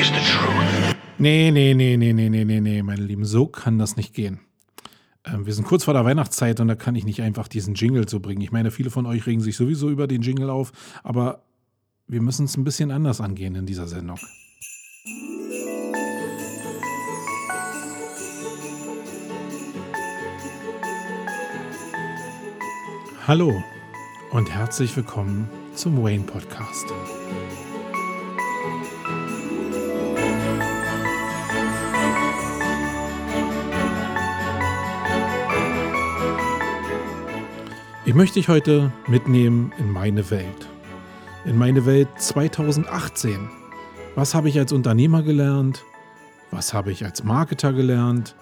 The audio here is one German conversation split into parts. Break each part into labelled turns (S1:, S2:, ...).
S1: is the truth.
S2: Nee, nee, nee, nee, nee, nee, nee, nee, meine Lieben, so kann das nicht gehen. Ähm, wir sind kurz vor der Weihnachtszeit und da kann ich nicht einfach diesen Jingle so bringen. Ich meine, viele von euch regen sich sowieso über den Jingle auf, aber wir müssen es ein bisschen anders angehen in dieser Sendung. Hallo und herzlich willkommen zum Wayne Podcast. Ich möchte dich heute mitnehmen in meine Welt. In meine Welt 2018. Was habe ich als Unternehmer gelernt? Was habe ich als Marketer gelernt?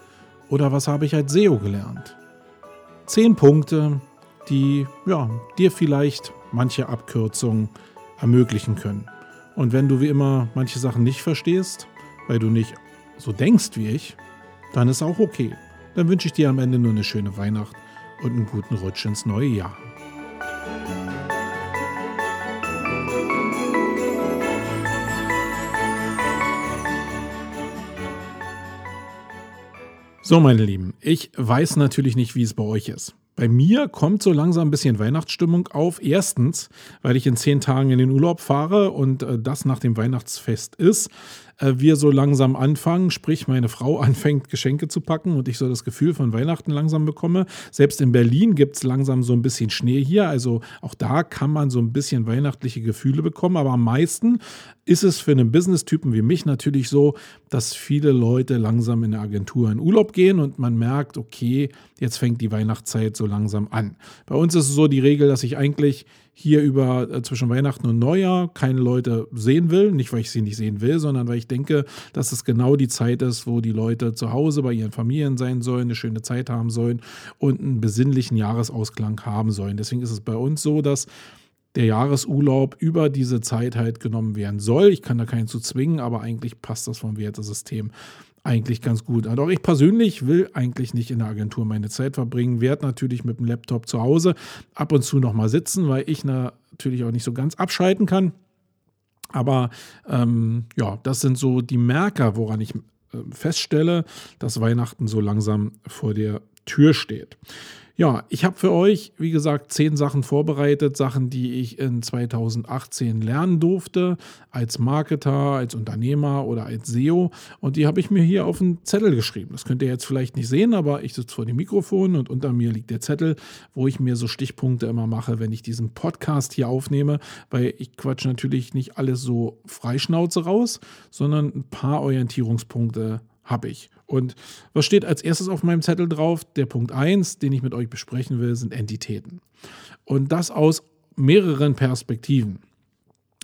S2: Oder was habe ich als SEO gelernt? Zehn Punkte, die ja, dir vielleicht manche Abkürzungen ermöglichen können. Und wenn du wie immer manche Sachen nicht verstehst, weil du nicht so denkst wie ich, dann ist auch okay. Dann wünsche ich dir am Ende nur eine schöne Weihnacht und einen guten Rutsch ins neue Jahr. So, meine Lieben, ich weiß natürlich nicht, wie es bei euch ist. Bei mir kommt so langsam ein bisschen Weihnachtsstimmung auf. Erstens, weil ich in zehn Tagen in den Urlaub fahre und äh, das nach dem Weihnachtsfest ist. Äh, wir so langsam anfangen, sprich meine Frau anfängt Geschenke zu packen und ich so das Gefühl von Weihnachten langsam bekomme. Selbst in Berlin gibt es langsam so ein bisschen Schnee hier. Also auch da kann man so ein bisschen weihnachtliche Gefühle bekommen. Aber am meisten ist es für einen Business-Typen wie mich natürlich so, dass viele Leute langsam in der Agentur in Urlaub gehen und man merkt, okay, jetzt fängt die Weihnachtszeit so langsam an. Bei uns ist es so die Regel, dass ich eigentlich hier über äh, zwischen Weihnachten und Neujahr keine Leute sehen will. Nicht, weil ich sie nicht sehen will, sondern weil ich denke, dass es genau die Zeit ist, wo die Leute zu Hause bei ihren Familien sein sollen, eine schöne Zeit haben sollen und einen besinnlichen Jahresausklang haben sollen. Deswegen ist es bei uns so, dass der Jahresurlaub über diese Zeit halt genommen werden soll. Ich kann da keinen zu zwingen, aber eigentlich passt das vom Wertesystem eigentlich ganz gut. Und auch ich persönlich will eigentlich nicht in der Agentur meine Zeit verbringen, werde natürlich mit dem Laptop zu Hause ab und zu nochmal sitzen, weil ich natürlich auch nicht so ganz abschalten kann. Aber ähm, ja, das sind so die Merker, woran ich äh, feststelle, dass Weihnachten so langsam vor der Tür steht. Ja, ich habe für euch, wie gesagt, zehn Sachen vorbereitet, Sachen, die ich in 2018 lernen durfte, als Marketer, als Unternehmer oder als SEO. Und die habe ich mir hier auf einen Zettel geschrieben. Das könnt ihr jetzt vielleicht nicht sehen, aber ich sitze vor dem Mikrofon und unter mir liegt der Zettel, wo ich mir so Stichpunkte immer mache, wenn ich diesen Podcast hier aufnehme, weil ich quatsch natürlich nicht alles so freischnauze raus, sondern ein paar Orientierungspunkte habe ich. Und was steht als erstes auf meinem Zettel drauf? Der Punkt 1, den ich mit euch besprechen will, sind Entitäten. Und das aus mehreren Perspektiven.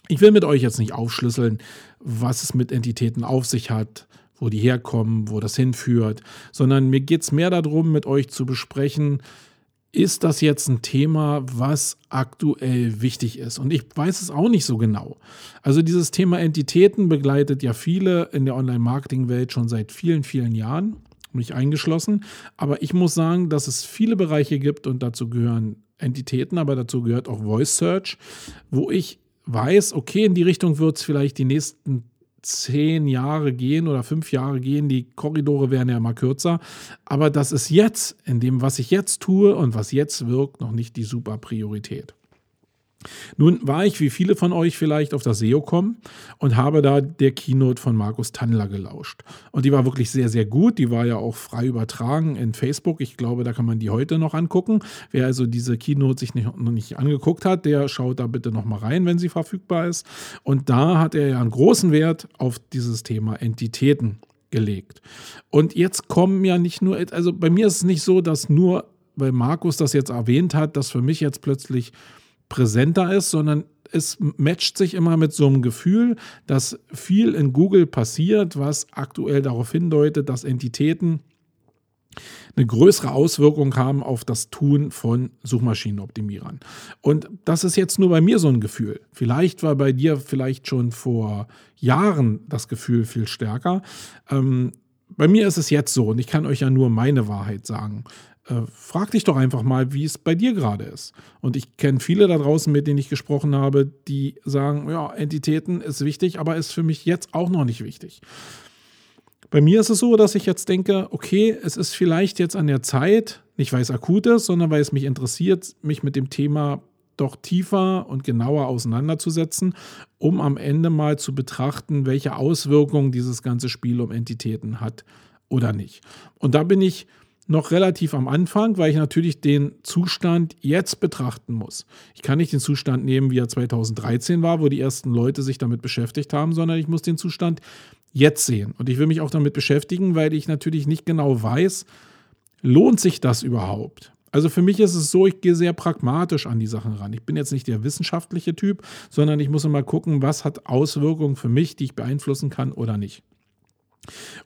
S2: Ich will mit euch jetzt nicht aufschlüsseln, was es mit Entitäten auf sich hat, wo die herkommen, wo das hinführt, sondern mir geht es mehr darum, mit euch zu besprechen, ist das jetzt ein Thema, was aktuell wichtig ist? Und ich weiß es auch nicht so genau. Also dieses Thema Entitäten begleitet ja viele in der Online-Marketing-Welt schon seit vielen, vielen Jahren, mich eingeschlossen. Aber ich muss sagen, dass es viele Bereiche gibt und dazu gehören Entitäten, aber dazu gehört auch Voice Search, wo ich weiß, okay, in die Richtung wird es vielleicht die nächsten zehn Jahre gehen oder fünf Jahre gehen. Die Korridore werden ja immer kürzer. Aber das ist jetzt, in dem, was ich jetzt tue und was jetzt wirkt, noch nicht die super Priorität. Nun war ich, wie viele von euch vielleicht, auf das SEO kommen und habe da der Keynote von Markus Tandler gelauscht. Und die war wirklich sehr, sehr gut. Die war ja auch frei übertragen in Facebook. Ich glaube, da kann man die heute noch angucken. Wer also diese Keynote sich nicht, noch nicht angeguckt hat, der schaut da bitte noch mal rein, wenn sie verfügbar ist. Und da hat er ja einen großen Wert auf dieses Thema Entitäten gelegt. Und jetzt kommen ja nicht nur, also bei mir ist es nicht so, dass nur, weil Markus das jetzt erwähnt hat, dass für mich jetzt plötzlich präsenter ist, sondern es matcht sich immer mit so einem Gefühl, dass viel in Google passiert, was aktuell darauf hindeutet, dass Entitäten eine größere Auswirkung haben auf das Tun von Suchmaschinenoptimierern. Und das ist jetzt nur bei mir so ein Gefühl. Vielleicht war bei dir vielleicht schon vor Jahren das Gefühl viel stärker. Ähm, bei mir ist es jetzt so und ich kann euch ja nur meine Wahrheit sagen. Äh, frag dich doch einfach mal, wie es bei dir gerade ist. Und ich kenne viele da draußen, mit denen ich gesprochen habe, die sagen, ja, Entitäten ist wichtig, aber ist für mich jetzt auch noch nicht wichtig. Bei mir ist es so, dass ich jetzt denke, okay, es ist vielleicht jetzt an der Zeit, nicht weil es akut ist, sondern weil es mich interessiert, mich mit dem Thema doch tiefer und genauer auseinanderzusetzen, um am Ende mal zu betrachten, welche Auswirkungen dieses ganze Spiel um Entitäten hat oder nicht. Und da bin ich noch relativ am Anfang, weil ich natürlich den Zustand jetzt betrachten muss. Ich kann nicht den Zustand nehmen, wie er 2013 war, wo die ersten Leute sich damit beschäftigt haben, sondern ich muss den Zustand jetzt sehen. Und ich will mich auch damit beschäftigen, weil ich natürlich nicht genau weiß, lohnt sich das überhaupt? Also für mich ist es so, ich gehe sehr pragmatisch an die Sachen ran. Ich bin jetzt nicht der wissenschaftliche Typ, sondern ich muss immer gucken, was hat Auswirkungen für mich, die ich beeinflussen kann oder nicht.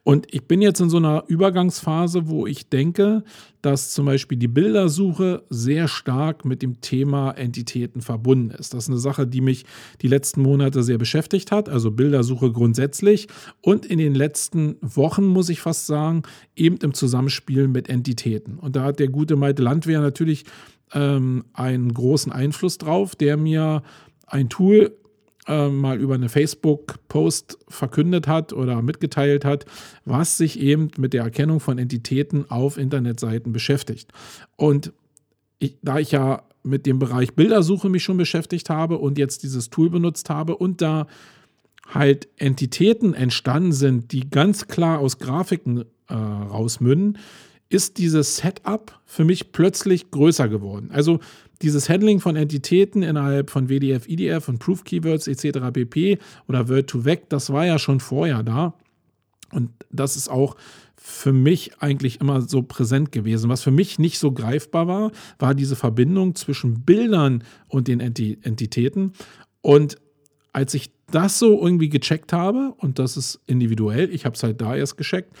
S2: Und ich bin jetzt in so einer Übergangsphase, wo ich denke, dass zum Beispiel die Bildersuche sehr stark mit dem Thema Entitäten verbunden ist. Das ist eine Sache, die mich die letzten Monate sehr beschäftigt hat, also Bildersuche grundsätzlich und in den letzten Wochen, muss ich fast sagen, eben im Zusammenspiel mit Entitäten. Und da hat der gute Malte Landwehr natürlich ähm, einen großen Einfluss drauf, der mir ein Tool äh, mal über eine Facebook-Post verkündet hat oder mitgeteilt hat, was sich eben mit der Erkennung von Entitäten auf Internetseiten beschäftigt. Und ich, da ich ja mit dem Bereich Bildersuche mich schon beschäftigt habe und jetzt dieses Tool benutzt habe und da halt Entitäten entstanden sind, die ganz klar aus Grafiken äh, rausmünden, ist dieses Setup für mich plötzlich größer geworden. Also dieses Handling von Entitäten innerhalb von WDF, IDF und Proof Keywords etc. pp. oder Word2Vec, das war ja schon vorher da. Und das ist auch für mich eigentlich immer so präsent gewesen. Was für mich nicht so greifbar war, war diese Verbindung zwischen Bildern und den Entitäten. Und als ich das so irgendwie gecheckt habe, und das ist individuell, ich habe es halt da erst gecheckt,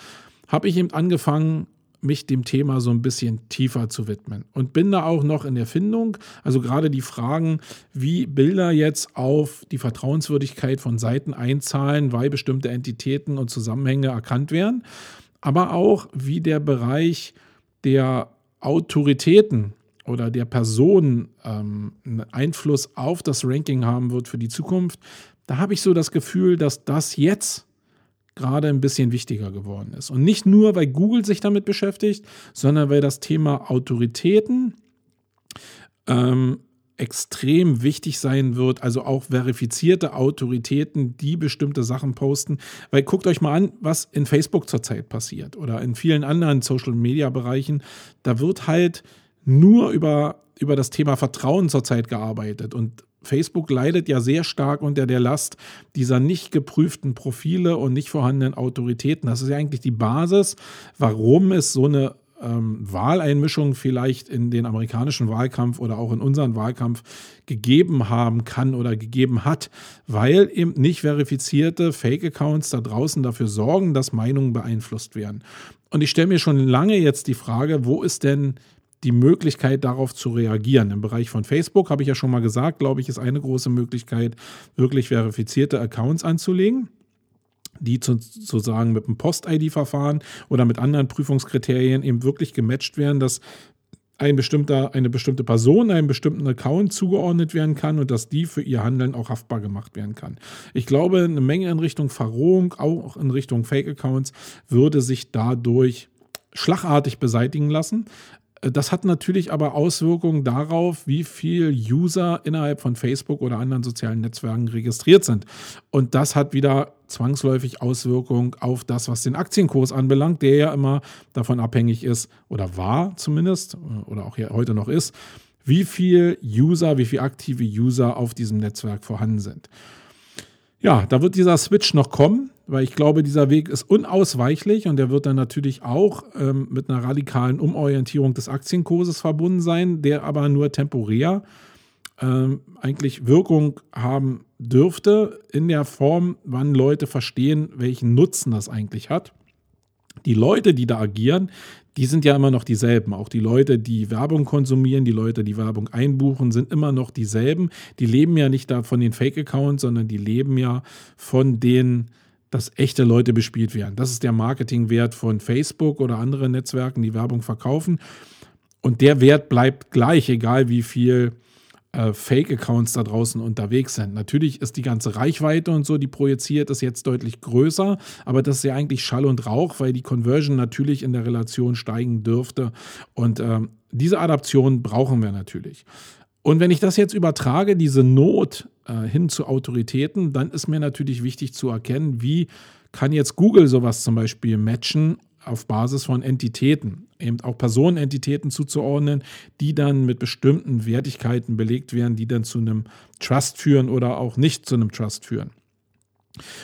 S2: habe ich eben angefangen, mich dem Thema so ein bisschen tiefer zu widmen. Und bin da auch noch in der Findung, also gerade die Fragen, wie Bilder jetzt auf die Vertrauenswürdigkeit von Seiten einzahlen, weil bestimmte Entitäten und Zusammenhänge erkannt werden, aber auch wie der Bereich der Autoritäten oder der Personen ähm, einen Einfluss auf das Ranking haben wird für die Zukunft. Da habe ich so das Gefühl, dass das jetzt gerade ein bisschen wichtiger geworden ist. Und nicht nur, weil Google sich damit beschäftigt, sondern weil das Thema Autoritäten ähm, extrem wichtig sein wird, also auch verifizierte Autoritäten, die bestimmte Sachen posten. Weil guckt euch mal an, was in Facebook zurzeit passiert oder in vielen anderen Social-Media-Bereichen. Da wird halt nur über, über das Thema Vertrauen zurzeit gearbeitet und Facebook leidet ja sehr stark unter der Last dieser nicht geprüften Profile und nicht vorhandenen Autoritäten. Das ist ja eigentlich die Basis, warum es so eine ähm, Wahleinmischung vielleicht in den amerikanischen Wahlkampf oder auch in unseren Wahlkampf gegeben haben kann oder gegeben hat, weil eben nicht verifizierte Fake-Accounts da draußen dafür sorgen, dass Meinungen beeinflusst werden. Und ich stelle mir schon lange jetzt die Frage, wo ist denn die Möglichkeit, darauf zu reagieren. Im Bereich von Facebook habe ich ja schon mal gesagt, glaube ich, ist eine große Möglichkeit, wirklich verifizierte Accounts anzulegen die sozusagen mit einem Post-ID-Verfahren oder mit anderen Prüfungskriterien eben wirklich gematcht werden, dass ein bestimmter, eine bestimmte Person einem bestimmten Account zugeordnet werden kann und dass die für ihr Handeln auch haftbar gemacht werden kann. Ich glaube, eine Menge in Richtung Verrohung, auch in Richtung Fake-Accounts, würde sich dadurch schlagartig beseitigen lassen. Das hat natürlich aber Auswirkungen darauf, wie viel User innerhalb von Facebook oder anderen sozialen Netzwerken registriert sind. Und das hat wieder zwangsläufig Auswirkungen auf das, was den Aktienkurs anbelangt, der ja immer davon abhängig ist oder war zumindest oder auch heute noch ist, wie viel User, wie viel aktive User auf diesem Netzwerk vorhanden sind. Ja, da wird dieser Switch noch kommen weil ich glaube, dieser Weg ist unausweichlich und der wird dann natürlich auch ähm, mit einer radikalen Umorientierung des Aktienkurses verbunden sein, der aber nur temporär ähm, eigentlich Wirkung haben dürfte in der Form, wann Leute verstehen, welchen Nutzen das eigentlich hat. Die Leute, die da agieren, die sind ja immer noch dieselben. Auch die Leute, die Werbung konsumieren, die Leute, die Werbung einbuchen, sind immer noch dieselben. Die leben ja nicht da von den Fake-Accounts, sondern die leben ja von den dass echte Leute bespielt werden. Das ist der Marketingwert von Facebook oder anderen Netzwerken, die Werbung verkaufen. Und der Wert bleibt gleich, egal wie viel äh, Fake-Accounts da draußen unterwegs sind. Natürlich ist die ganze Reichweite und so, die projiziert ist jetzt deutlich größer, aber das ist ja eigentlich Schall und Rauch, weil die Conversion natürlich in der Relation steigen dürfte. Und äh, diese Adaption brauchen wir natürlich. Und wenn ich das jetzt übertrage, diese Not äh, hin zu Autoritäten, dann ist mir natürlich wichtig zu erkennen, wie kann jetzt Google sowas zum Beispiel matchen auf Basis von Entitäten, eben auch Personenentitäten zuzuordnen, die dann mit bestimmten Wertigkeiten belegt werden, die dann zu einem Trust führen oder auch nicht zu einem Trust führen.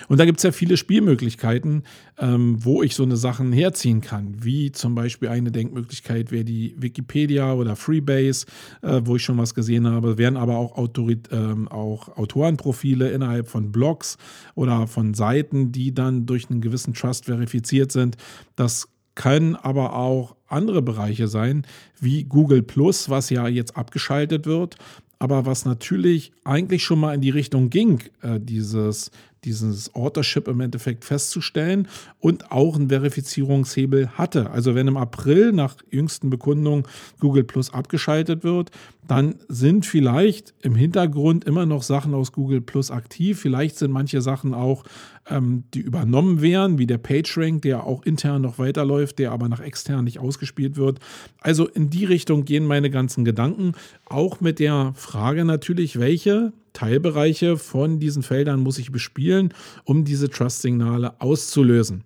S2: Und da gibt es ja viele Spielmöglichkeiten, ähm, wo ich so eine Sachen herziehen kann. Wie zum Beispiel eine Denkmöglichkeit wäre die Wikipedia oder Freebase, äh, wo ich schon was gesehen habe. Wären aber auch, Autorit ähm, auch Autorenprofile innerhalb von Blogs oder von Seiten, die dann durch einen gewissen Trust verifiziert sind. Das können aber auch andere Bereiche sein, wie Google Plus, was ja jetzt abgeschaltet wird, aber was natürlich eigentlich schon mal in die Richtung ging, äh, dieses dieses Authorship im Endeffekt festzustellen und auch einen Verifizierungshebel hatte. Also wenn im April nach jüngsten Bekundungen Google Plus abgeschaltet wird, dann sind vielleicht im Hintergrund immer noch Sachen aus Google Plus aktiv. Vielleicht sind manche Sachen auch, ähm, die übernommen werden, wie der PageRank, der auch intern noch weiterläuft, der aber nach extern nicht ausgespielt wird. Also in die Richtung gehen meine ganzen Gedanken. Auch mit der Frage natürlich, welche Teilbereiche von diesen Feldern muss ich bespielen, um diese Trust-Signale auszulösen.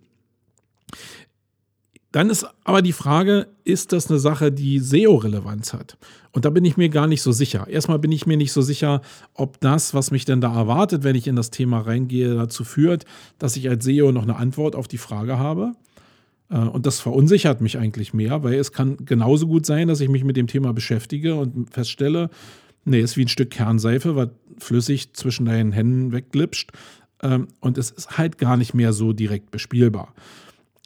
S2: Dann ist aber die Frage, ist das eine Sache, die SEO-Relevanz hat? Und da bin ich mir gar nicht so sicher. Erstmal bin ich mir nicht so sicher, ob das, was mich denn da erwartet, wenn ich in das Thema reingehe, dazu führt, dass ich als SEO noch eine Antwort auf die Frage habe. Äh, und das verunsichert mich eigentlich mehr, weil es kann genauso gut sein, dass ich mich mit dem Thema beschäftige und feststelle, Nee, ist wie ein Stück Kernseife, was flüssig zwischen deinen Händen wegglitscht. Ähm, und es ist halt gar nicht mehr so direkt bespielbar.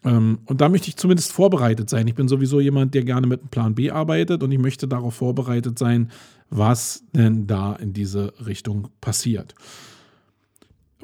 S2: Ähm, und da möchte ich zumindest vorbereitet sein. Ich bin sowieso jemand, der gerne mit einem Plan B arbeitet und ich möchte darauf vorbereitet sein, was denn da in diese Richtung passiert.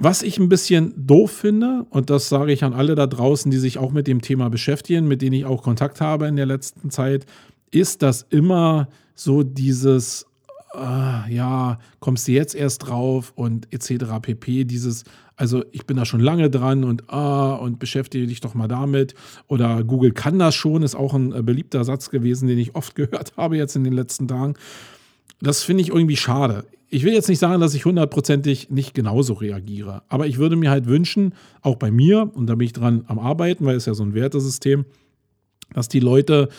S2: Was ich ein bisschen doof finde, und das sage ich an alle da draußen, die sich auch mit dem Thema beschäftigen, mit denen ich auch Kontakt habe in der letzten Zeit, ist, dass immer so dieses äh, ja, kommst du jetzt erst drauf und etc. pp. Dieses, also ich bin da schon lange dran und ah, und beschäftige dich doch mal damit. Oder Google kann das schon, ist auch ein äh, beliebter Satz gewesen, den ich oft gehört habe jetzt in den letzten Tagen. Das finde ich irgendwie schade. Ich will jetzt nicht sagen, dass ich hundertprozentig nicht genauso reagiere, aber ich würde mir halt wünschen, auch bei mir, und da bin ich dran am Arbeiten, weil es ja so ein Wertesystem, dass die Leute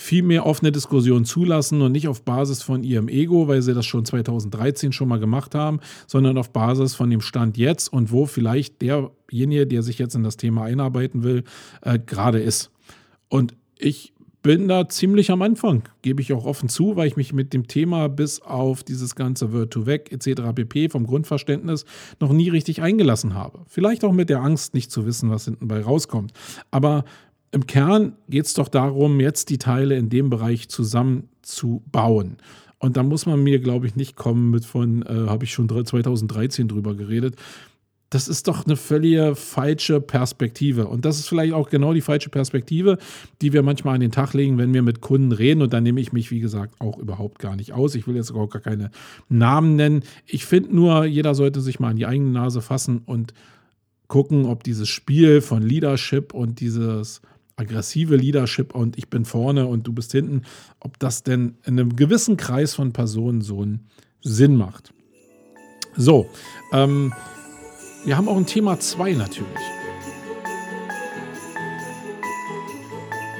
S2: viel mehr offene Diskussionen zulassen und nicht auf Basis von ihrem Ego, weil sie das schon 2013 schon mal gemacht haben, sondern auf Basis von dem Stand jetzt und wo vielleicht derjenige, der sich jetzt in das Thema einarbeiten will, äh, gerade ist. Und ich bin da ziemlich am Anfang, gebe ich auch offen zu, weil ich mich mit dem Thema bis auf dieses ganze Word to Weg etc. pp. vom Grundverständnis noch nie richtig eingelassen habe. Vielleicht auch mit der Angst, nicht zu wissen, was hinten bei rauskommt. Aber im Kern geht es doch darum, jetzt die Teile in dem Bereich zusammenzubauen. Und da muss man mir, glaube ich, nicht kommen mit von, äh, habe ich schon 2013 drüber geredet. Das ist doch eine völlig falsche Perspektive. Und das ist vielleicht auch genau die falsche Perspektive, die wir manchmal an den Tag legen, wenn wir mit Kunden reden. Und da nehme ich mich, wie gesagt, auch überhaupt gar nicht aus. Ich will jetzt auch gar keine Namen nennen. Ich finde nur, jeder sollte sich mal an die eigene Nase fassen und gucken, ob dieses Spiel von Leadership und dieses aggressive Leadership und ich bin vorne und du bist hinten, ob das denn in einem gewissen Kreis von Personen so einen Sinn macht. So, ähm, wir haben auch ein Thema 2 natürlich.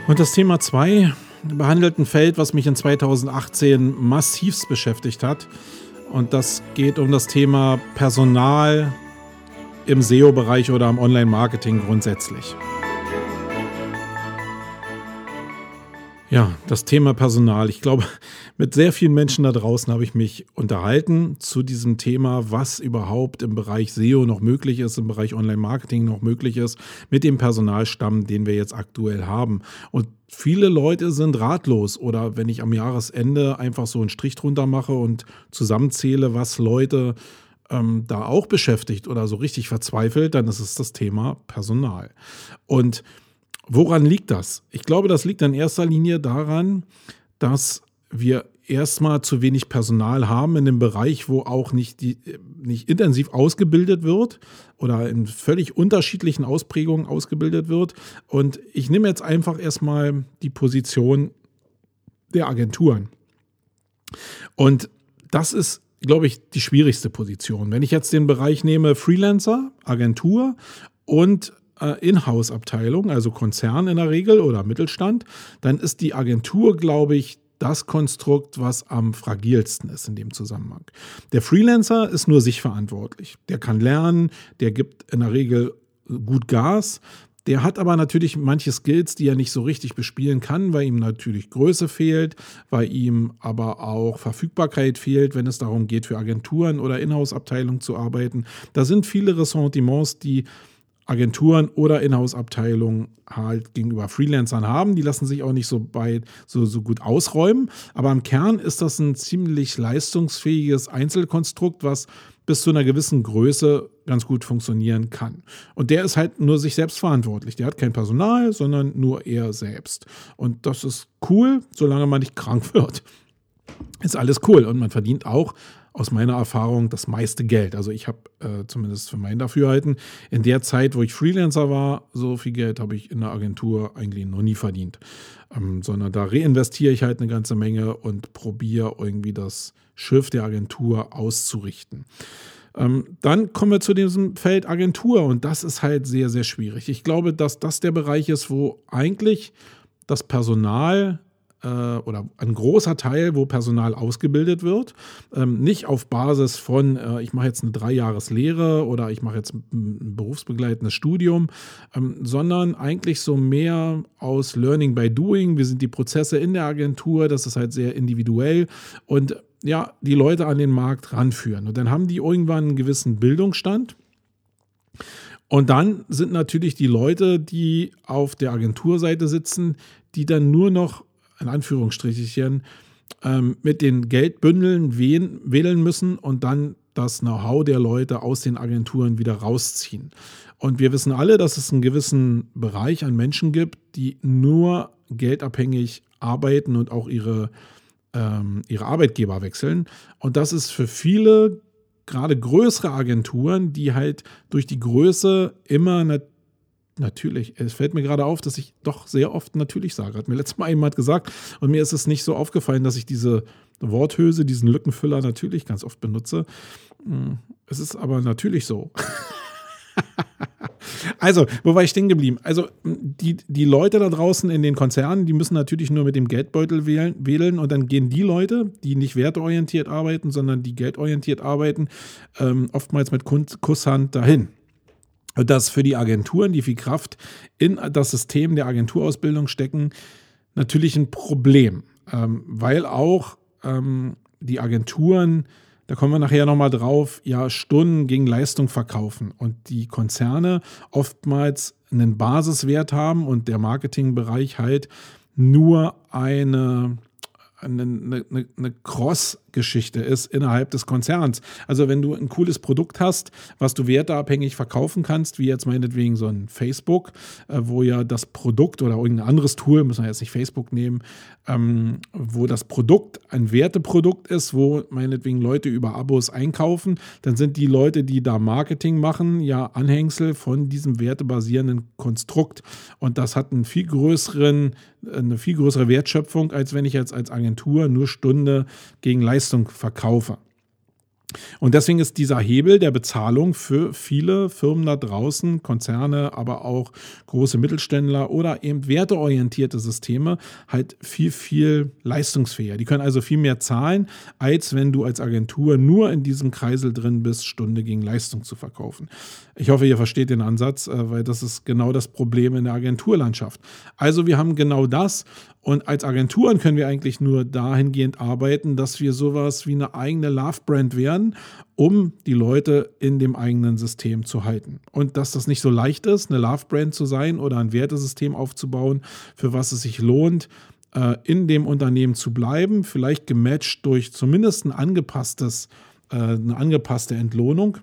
S2: Und das Thema 2 behandelt ein Feld, was mich in 2018 massivst beschäftigt hat. Und das geht um das Thema Personal im SEO-Bereich oder im Online-Marketing grundsätzlich. Ja, das Thema Personal. Ich glaube, mit sehr vielen Menschen da draußen habe ich mich unterhalten zu diesem Thema, was überhaupt im Bereich SEO noch möglich ist, im Bereich Online-Marketing noch möglich ist, mit dem Personalstamm, den wir jetzt aktuell haben. Und viele Leute sind ratlos oder wenn ich am Jahresende einfach so einen Strich drunter mache und zusammenzähle, was Leute ähm, da auch beschäftigt oder so richtig verzweifelt, dann ist es das Thema Personal. Und Woran liegt das? Ich glaube, das liegt in erster Linie daran, dass wir erstmal zu wenig Personal haben in dem Bereich, wo auch nicht, die, nicht intensiv ausgebildet wird oder in völlig unterschiedlichen Ausprägungen ausgebildet wird. Und ich nehme jetzt einfach erstmal die Position der Agenturen. Und das ist, glaube ich, die schwierigste Position. Wenn ich jetzt den Bereich nehme Freelancer, Agentur und äh, Inhouse-Abteilung, also Konzern in der Regel oder Mittelstand, dann ist die Agentur, glaube ich, das Konstrukt, was am fragilsten ist in dem Zusammenhang. Der Freelancer ist nur sich verantwortlich. Der kann lernen, der gibt in der Regel gut Gas. Der hat aber natürlich manche Skills, die er nicht so richtig bespielen kann, weil ihm natürlich Größe fehlt, weil ihm aber auch Verfügbarkeit fehlt, wenn es darum geht, für Agenturen oder Inhouse-Abteilungen zu arbeiten. Da sind viele Ressentiments, die Agenturen oder Inhouse-Abteilungen halt gegenüber Freelancern haben. Die lassen sich auch nicht so, bei, so, so gut ausräumen. Aber im Kern ist das ein ziemlich leistungsfähiges Einzelkonstrukt, was bis zu einer gewissen Größe ganz gut funktionieren kann. Und der ist halt nur sich selbst verantwortlich. Der hat kein Personal, sondern nur er selbst. Und das ist cool, solange man nicht krank wird. Ist alles cool. Und man verdient auch aus meiner Erfahrung das meiste Geld. Also ich habe äh, zumindest für mein Dafürhalten in der Zeit, wo ich Freelancer war, so viel Geld habe ich in der Agentur eigentlich noch nie verdient. Ähm, sondern da reinvestiere ich halt eine ganze Menge und probiere irgendwie das Schiff der Agentur auszurichten. Ähm, dann kommen wir zu diesem Feld Agentur und das ist halt sehr, sehr schwierig. Ich glaube, dass das der Bereich ist, wo eigentlich das Personal äh, oder ein großer Teil, wo Personal ausgebildet wird. Ähm, nicht auf Basis von, äh, ich mache jetzt eine Dreijahreslehre oder ich mache jetzt ein berufsbegleitendes Studium, ähm, sondern eigentlich so mehr aus Learning by Doing. Wir sind die Prozesse in der Agentur, das ist halt sehr individuell und ja, die Leute an den Markt ranführen. Und dann haben die irgendwann einen gewissen Bildungsstand. Und dann sind natürlich die Leute, die auf der Agenturseite sitzen, die dann nur noch in Anführungsstrichen, ähm, mit den Geldbündeln wählen, wählen müssen und dann das Know-how der Leute aus den Agenturen wieder rausziehen. Und wir wissen alle, dass es einen gewissen Bereich an Menschen gibt, die nur geldabhängig arbeiten und auch ihre, ähm, ihre Arbeitgeber wechseln. Und das ist für viele, gerade größere Agenturen, die halt durch die Größe immer eine Natürlich. Es fällt mir gerade auf, dass ich doch sehr oft natürlich sage. Hat mir letztes Mal jemand gesagt und mir ist es nicht so aufgefallen, dass ich diese Worthülse, diesen Lückenfüller natürlich ganz oft benutze. Hm, es ist aber natürlich so. also, wo war ich stehen geblieben? Also, die, die Leute da draußen in den Konzernen, die müssen natürlich nur mit dem Geldbeutel wählen, wählen und dann gehen die Leute, die nicht werteorientiert arbeiten, sondern die geldorientiert arbeiten, ähm, oftmals mit Kusshand dahin dass für die Agenturen, die viel Kraft in das System der Agenturausbildung stecken, natürlich ein Problem, ähm, weil auch ähm, die Agenturen, da kommen wir nachher nochmal drauf, ja Stunden gegen Leistung verkaufen und die Konzerne oftmals einen Basiswert haben und der Marketingbereich halt nur eine eine, eine, eine Cross-Geschichte ist innerhalb des Konzerns. Also wenn du ein cooles Produkt hast, was du werteabhängig verkaufen kannst, wie jetzt meinetwegen so ein Facebook, äh, wo ja das Produkt oder irgendein anderes Tool, müssen wir jetzt nicht Facebook nehmen, ähm, wo das Produkt ein Werteprodukt ist, wo meinetwegen Leute über Abos einkaufen, dann sind die Leute, die da Marketing machen, ja Anhängsel von diesem wertebasierenden Konstrukt. Und das hat einen viel größeren, eine viel größere Wertschöpfung, als wenn ich jetzt als Agentur nur Stunde gegen Leistung verkaufe. Und deswegen ist dieser Hebel der Bezahlung für viele Firmen da draußen, Konzerne, aber auch große Mittelständler oder eben werteorientierte Systeme halt viel, viel leistungsfähiger. Die können also viel mehr zahlen, als wenn du als Agentur nur in diesem Kreisel drin bist, Stunde gegen Leistung zu verkaufen. Ich hoffe, ihr versteht den Ansatz, äh, weil das ist genau das Problem in der Agenturlandschaft. Also wir haben genau das und als Agenturen können wir eigentlich nur dahingehend arbeiten, dass wir sowas wie eine eigene Love-Brand werden, um die Leute in dem eigenen System zu halten. Und dass das nicht so leicht ist, eine Love-Brand zu sein oder ein Wertesystem aufzubauen, für was es sich lohnt, äh, in dem Unternehmen zu bleiben, vielleicht gematcht durch zumindest ein angepasstes, äh, eine angepasste Entlohnung.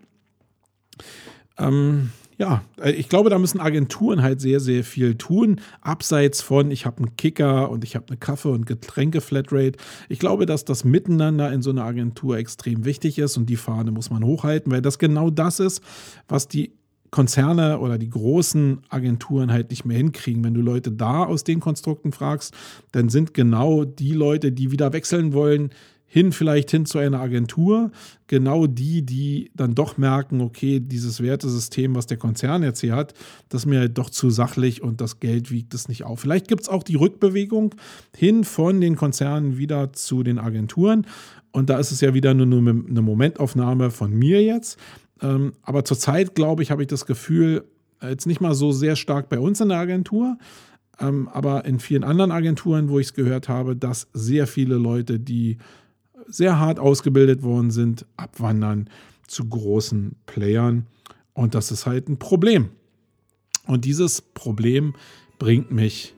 S2: Ähm, ja, äh, ich glaube, da müssen Agenturen halt sehr, sehr viel tun. Abseits von, ich habe einen Kicker und ich habe eine Kaffee- und Getränke-Flatrate. Ich glaube, dass das Miteinander in so einer Agentur extrem wichtig ist und die Fahne muss man hochhalten, weil das genau das ist, was die Konzerne oder die großen Agenturen halt nicht mehr hinkriegen. Wenn du Leute da aus den Konstrukten fragst, dann sind genau die Leute, die wieder wechseln wollen, hin vielleicht hin zu einer Agentur, genau die, die dann doch merken, okay, dieses Wertesystem, was der Konzern jetzt hier hat, das ist mir halt doch zu sachlich und das Geld wiegt es nicht auf. Vielleicht gibt es auch die Rückbewegung hin von den Konzernen wieder zu den Agenturen. Und da ist es ja wieder nur, eine Momentaufnahme von mir jetzt. Ähm, aber zurzeit, glaube ich, habe ich das Gefühl, jetzt nicht mal so sehr stark bei uns in der Agentur, ähm, aber in vielen anderen Agenturen, wo ich es gehört habe, dass sehr viele Leute, die sehr hart ausgebildet worden sind, abwandern zu großen Playern. Und das ist halt ein Problem. Und dieses Problem bringt mich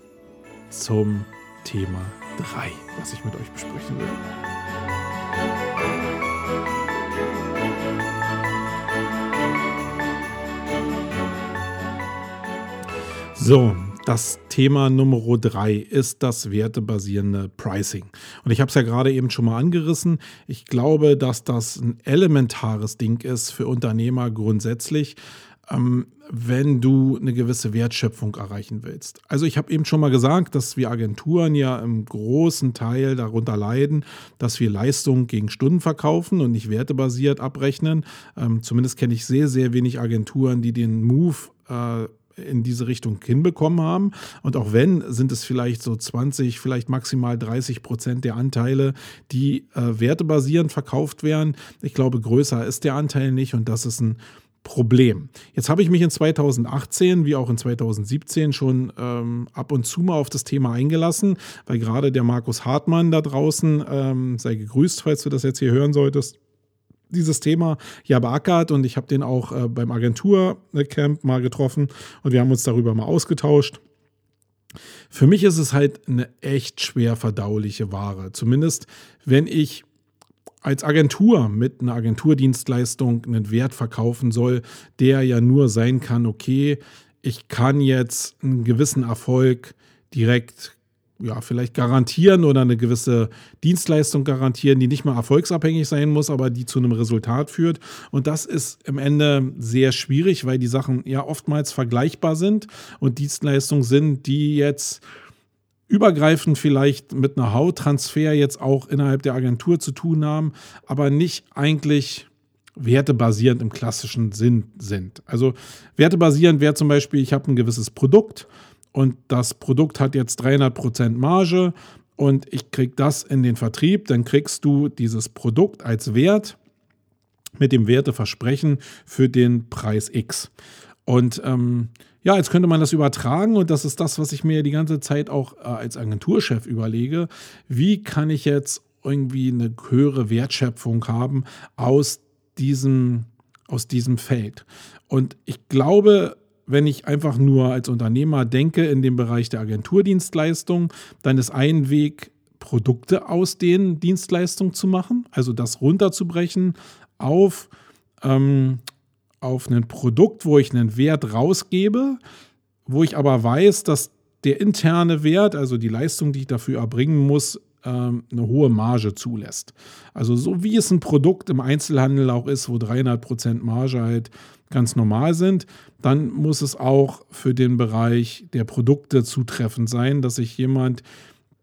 S2: zum Thema 3, was ich mit euch besprechen will. So, das Thema Nummer drei ist das wertebasierende Pricing. Und ich habe es ja gerade eben schon mal angerissen. Ich glaube, dass das ein elementares Ding ist für Unternehmer grundsätzlich, ähm, wenn du eine gewisse Wertschöpfung erreichen willst. Also ich habe eben schon mal gesagt, dass wir Agenturen ja im großen Teil darunter leiden, dass wir Leistungen gegen Stunden verkaufen und nicht wertebasiert abrechnen. Ähm, zumindest kenne ich sehr, sehr wenig Agenturen, die den Move äh, in diese Richtung hinbekommen haben. Und auch wenn, sind es vielleicht so 20, vielleicht maximal 30 Prozent der Anteile, die äh, wertebasierend verkauft werden. Ich glaube, größer ist der Anteil nicht und das ist ein Problem. Jetzt habe ich mich in 2018 wie auch in 2017 schon ähm, ab und zu mal auf das Thema eingelassen, weil gerade der Markus Hartmann da draußen, ähm, sei gegrüßt, falls du das jetzt hier hören solltest, dieses Thema ja beackert und ich habe den auch äh, beim Agenturcamp mal getroffen und wir haben uns darüber mal ausgetauscht. Für mich ist es halt eine echt schwer verdauliche Ware. Zumindest wenn ich als Agentur mit einer Agenturdienstleistung einen Wert verkaufen soll, der ja nur sein kann, okay, ich kann jetzt einen gewissen Erfolg direkt ja, vielleicht garantieren oder eine gewisse Dienstleistung garantieren, die nicht mal erfolgsabhängig sein muss, aber die zu einem Resultat führt. Und das ist im Ende sehr schwierig, weil die Sachen ja oftmals vergleichbar sind und Dienstleistungen sind, die jetzt übergreifend vielleicht mit einer Hauttransfer jetzt auch innerhalb der Agentur zu tun haben, aber nicht eigentlich wertebasierend im klassischen Sinn sind. Also wertebasierend wäre zum Beispiel, ich habe ein gewisses Produkt und das Produkt hat jetzt 300% Marge und ich kriege das in den Vertrieb, dann kriegst du dieses Produkt als Wert mit dem Werteversprechen für den Preis X. Und ähm, ja, jetzt könnte man das übertragen und das ist das, was ich mir die ganze Zeit auch äh, als Agenturchef überlege. Wie kann ich jetzt irgendwie eine höhere Wertschöpfung haben aus diesem, aus diesem Feld? Und ich glaube, wenn ich einfach nur als Unternehmer denke in dem Bereich der Agenturdienstleistung, dann ist ein Weg, Produkte aus den Dienstleistungen zu machen, also das runterzubrechen auf, ähm, auf ein Produkt, wo ich einen Wert rausgebe, wo ich aber weiß, dass der interne Wert, also die Leistung, die ich dafür erbringen muss, ähm, eine hohe Marge zulässt. Also so wie es ein Produkt im Einzelhandel auch ist, wo 300% Marge halt ganz normal sind, dann muss es auch für den Bereich der Produkte zutreffend sein, dass sich jemand,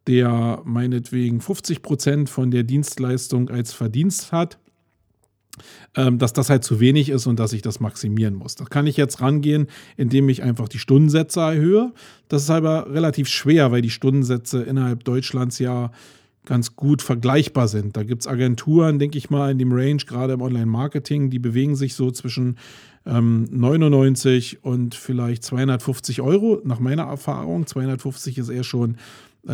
S2: der meinetwegen 50 Prozent von der Dienstleistung als Verdienst hat, ähm, dass das halt zu wenig ist und dass ich das maximieren muss. Da kann ich jetzt rangehen, indem ich einfach die Stundensätze erhöhe. Das ist aber relativ schwer, weil die Stundensätze innerhalb Deutschlands ja ganz gut vergleichbar sind. Da gibt es Agenturen, denke ich mal, in dem Range, gerade im Online-Marketing, die bewegen sich so zwischen ähm, 99 und vielleicht 250 Euro, nach meiner Erfahrung. 250 ist eher schon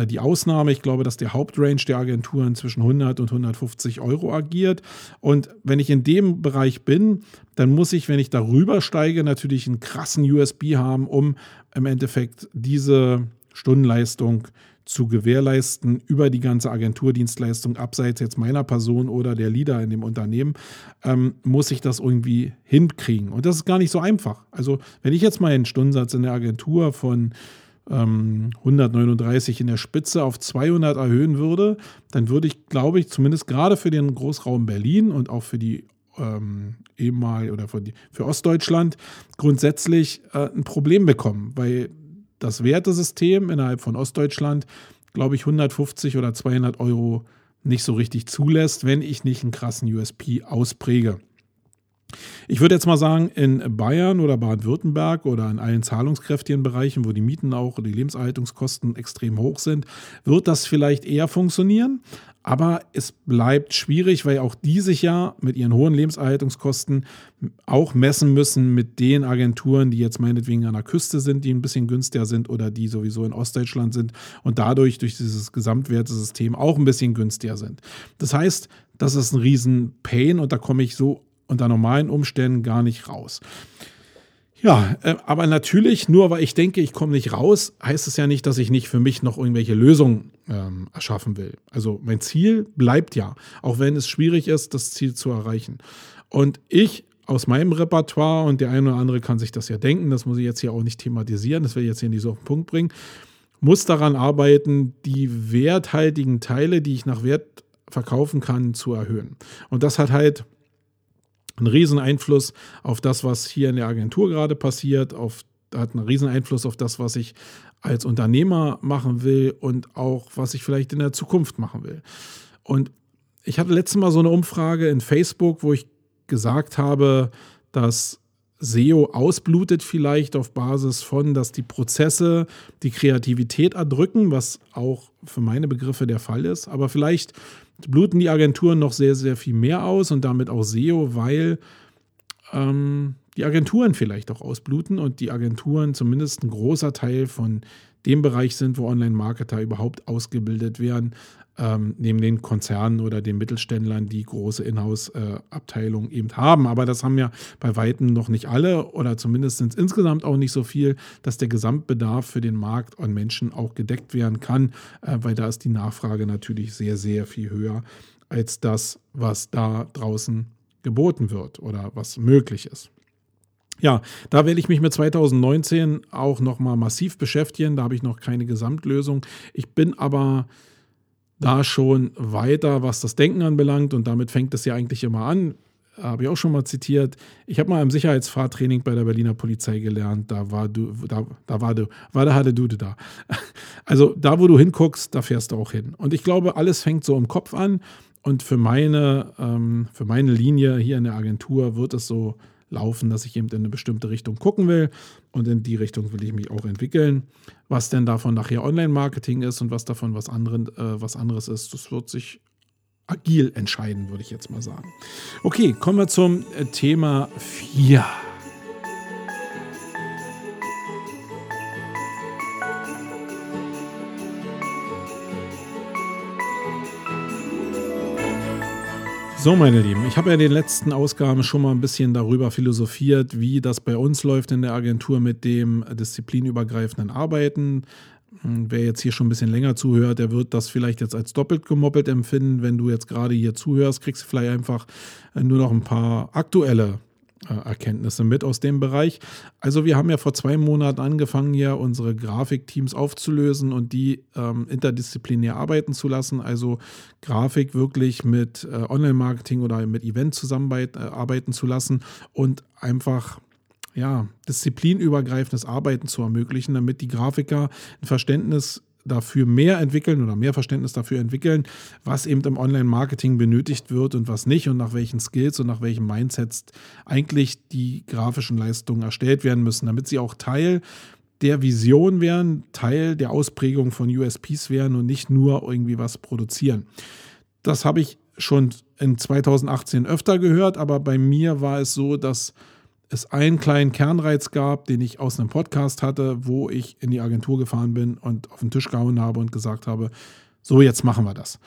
S2: die Ausnahme. Ich glaube, dass der Hauptrange der Agenturen zwischen 100 und 150 Euro agiert. Und wenn ich in dem Bereich bin, dann muss ich, wenn ich darüber steige, natürlich einen krassen USB haben, um im Endeffekt diese Stundenleistung zu gewährleisten über die ganze Agenturdienstleistung, abseits jetzt meiner Person oder der Leader in dem Unternehmen, ähm, muss ich das irgendwie hinkriegen. Und das ist gar nicht so einfach. Also wenn ich jetzt mal einen Stundensatz in der Agentur von 139 ähm, in der Spitze auf 200 erhöhen würde, dann würde ich, glaube ich, zumindest gerade für den Großraum Berlin und auch für die ähm, ehemal oder für, die, für Ostdeutschland grundsätzlich äh, ein Problem bekommen, weil das Wertesystem innerhalb von Ostdeutschland, glaube ich, 150 oder 200 Euro nicht so richtig zulässt, wenn ich nicht einen krassen USP auspräge. Ich würde jetzt mal sagen, in Bayern oder Baden-Württemberg oder in allen zahlungskräftigen Bereichen, wo die Mieten auch, die Lebenserhaltungskosten extrem hoch sind, wird das vielleicht eher funktionieren. Aber es bleibt schwierig, weil auch die sich ja mit ihren hohen Lebenserhaltungskosten auch messen müssen mit den Agenturen, die jetzt meinetwegen an der Küste sind, die ein bisschen günstiger sind oder die sowieso in Ostdeutschland sind und dadurch durch dieses Gesamtwertesystem auch ein bisschen günstiger sind. Das heißt, das ist ein riesen Pain und da komme ich so unter normalen Umständen gar nicht raus. Ja, äh, aber natürlich, nur weil ich denke, ich komme nicht raus, heißt es ja nicht, dass ich nicht für mich noch irgendwelche Lösungen ähm, erschaffen will. Also mein Ziel bleibt ja, auch wenn es schwierig ist, das Ziel zu erreichen. Und ich aus meinem Repertoire, und der eine oder andere kann sich das ja denken, das muss ich jetzt hier auch nicht thematisieren, das will ich jetzt hier nicht so auf den Punkt bringen, muss daran arbeiten, die werthaltigen Teile, die ich nach Wert verkaufen kann, zu erhöhen. Und das hat halt einen riesen Einfluss auf das, was hier in der Agentur gerade passiert, auf, hat einen riesen Einfluss auf das, was ich als Unternehmer machen will und auch, was ich vielleicht in der Zukunft machen will. Und ich hatte letztes Mal so eine Umfrage in Facebook, wo ich gesagt habe, dass SEO ausblutet vielleicht auf Basis von, dass die Prozesse die Kreativität erdrücken, was auch für meine Begriffe der Fall ist. Aber vielleicht bluten die Agenturen noch sehr, sehr viel mehr aus und damit auch SEO, weil ähm, die Agenturen vielleicht auch ausbluten und die Agenturen zumindest ein großer Teil von dem Bereich sind, wo Online-Marketer überhaupt ausgebildet werden, ähm, neben den Konzernen oder den Mittelständlern, die große Inhouse-Abteilungen eben haben. Aber das haben ja bei Weitem noch nicht alle oder zumindest sind es insgesamt auch nicht so viel, dass der Gesamtbedarf für den Markt an Menschen auch gedeckt werden kann, äh, weil da ist die Nachfrage natürlich sehr, sehr viel höher als das, was da draußen geboten wird oder was möglich ist. Ja, da werde ich mich mit 2019 auch nochmal massiv beschäftigen. Da habe ich noch keine Gesamtlösung. Ich bin aber da schon weiter, was das Denken anbelangt. Und damit fängt es ja eigentlich immer an. Habe ich auch schon mal zitiert. Ich habe mal im Sicherheitsfahrtraining bei der Berliner Polizei gelernt. Da war du, da, da war du, war der hatte Dude da. Also da, wo du hinguckst, da fährst du auch hin. Und ich glaube, alles fängt so im Kopf an. Und für meine, ähm, für meine Linie hier in der Agentur wird es so laufen, dass ich eben in eine bestimmte Richtung gucken will. Und in die Richtung will ich mich auch entwickeln. Was denn davon nachher Online-Marketing ist und was davon was, anderen, äh, was anderes ist, das wird sich agil entscheiden, würde ich jetzt mal sagen. Okay, kommen wir zum äh, Thema 4. So, meine Lieben, ich habe ja in den letzten Ausgaben schon mal ein bisschen darüber philosophiert, wie das bei uns läuft in der Agentur mit dem disziplinübergreifenden Arbeiten. Hm, wer jetzt hier schon ein bisschen länger zuhört, der wird das vielleicht jetzt als doppelt gemoppelt empfinden. Wenn du jetzt gerade hier zuhörst, kriegst du vielleicht einfach nur noch ein paar aktuelle Erkenntnisse mit aus dem Bereich. Also wir haben ja vor zwei Monaten angefangen, hier unsere Grafikteams aufzulösen und die ähm, interdisziplinär arbeiten zu lassen. Also Grafik wirklich mit äh, Online-Marketing oder mit Event zusammenarbeiten äh, zu lassen und einfach ja, disziplinübergreifendes Arbeiten zu ermöglichen, damit die Grafiker ein Verständnis dafür mehr entwickeln oder mehr Verständnis dafür entwickeln, was eben im Online-Marketing benötigt wird und was nicht und nach welchen Skills und nach welchen Mindsets eigentlich die grafischen Leistungen erstellt werden müssen, damit sie auch Teil der Vision wären, Teil der Ausprägung von USPs wären und nicht nur irgendwie was produzieren. Das habe ich schon in 2018 öfter gehört, aber bei mir war es so, dass es einen kleinen Kernreiz gab, den ich aus einem Podcast hatte, wo ich in die Agentur gefahren bin und auf den Tisch gehauen habe und gesagt habe, so jetzt machen wir das.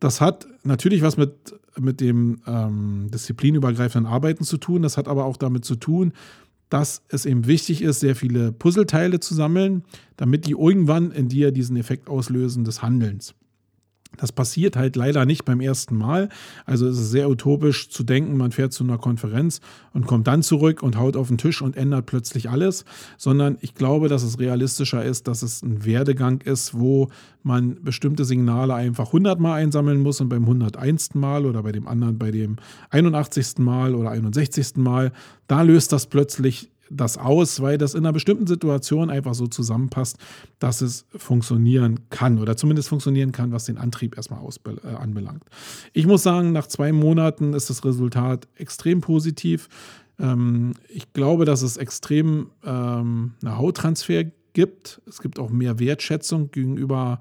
S2: Das hat natürlich was mit, mit dem ähm, disziplinübergreifenden Arbeiten zu tun, das hat aber auch damit zu tun, dass es eben wichtig ist, sehr viele Puzzleteile zu sammeln, damit die irgendwann in dir diesen Effekt auslösen des Handelns. Das passiert halt leider nicht beim ersten Mal. Also es ist sehr utopisch zu denken, man fährt zu einer Konferenz und kommt dann zurück und haut auf den Tisch und ändert plötzlich alles, sondern ich glaube, dass es realistischer ist, dass es ein Werdegang ist, wo man bestimmte Signale einfach 100 Mal einsammeln muss und beim 101. Mal oder bei dem anderen bei dem 81. Mal oder 61. Mal, da löst das plötzlich das aus, weil das in einer bestimmten Situation einfach so zusammenpasst, dass es funktionieren kann oder zumindest funktionieren kann, was den Antrieb erstmal äh, anbelangt. Ich muss sagen, nach zwei Monaten ist das Resultat extrem positiv. Ähm, ich glaube, dass es extrem ähm, einen Hauttransfer gibt. Es gibt auch mehr Wertschätzung gegenüber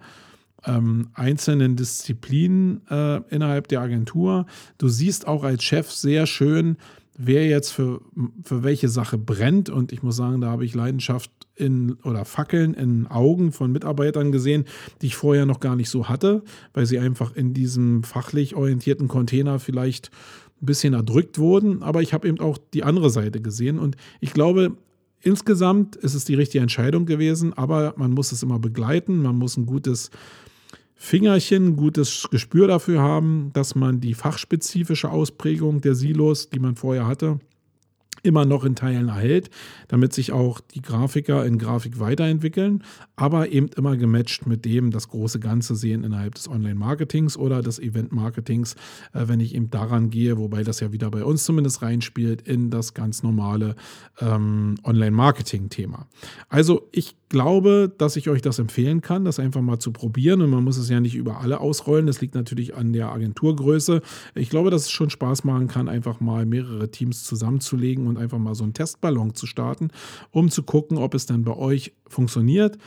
S2: ähm, einzelnen Disziplinen äh, innerhalb der Agentur. Du siehst auch als Chef sehr schön, wer jetzt für, für welche Sache brennt. Und ich muss sagen, da habe ich Leidenschaft in oder Fackeln in Augen von Mitarbeitern gesehen, die ich vorher noch gar nicht so hatte, weil sie einfach in diesem fachlich orientierten Container vielleicht ein bisschen erdrückt wurden. Aber ich habe eben auch die andere Seite gesehen. Und ich glaube, insgesamt ist es die richtige Entscheidung gewesen, aber man muss es immer begleiten, man muss ein gutes Fingerchen, gutes Gespür dafür haben, dass man die fachspezifische Ausprägung der Silos, die man vorher hatte, immer noch in Teilen erhält, damit sich auch die Grafiker in Grafik weiterentwickeln, aber eben immer gematcht mit dem das große Ganze sehen innerhalb des Online-Marketings oder des Event-Marketings, äh, wenn ich eben daran gehe, wobei das ja wieder bei uns zumindest reinspielt in das ganz normale ähm, Online-Marketing-Thema. Also ich glaube, dass ich euch das empfehlen kann, das einfach mal zu probieren. Und man muss es ja nicht über alle ausrollen. Das liegt natürlich an der Agenturgröße. Ich glaube, dass es schon Spaß machen kann, einfach mal mehrere Teams zusammenzulegen und einfach mal so einen Testballon zu starten, um zu gucken, ob es dann bei euch funktioniert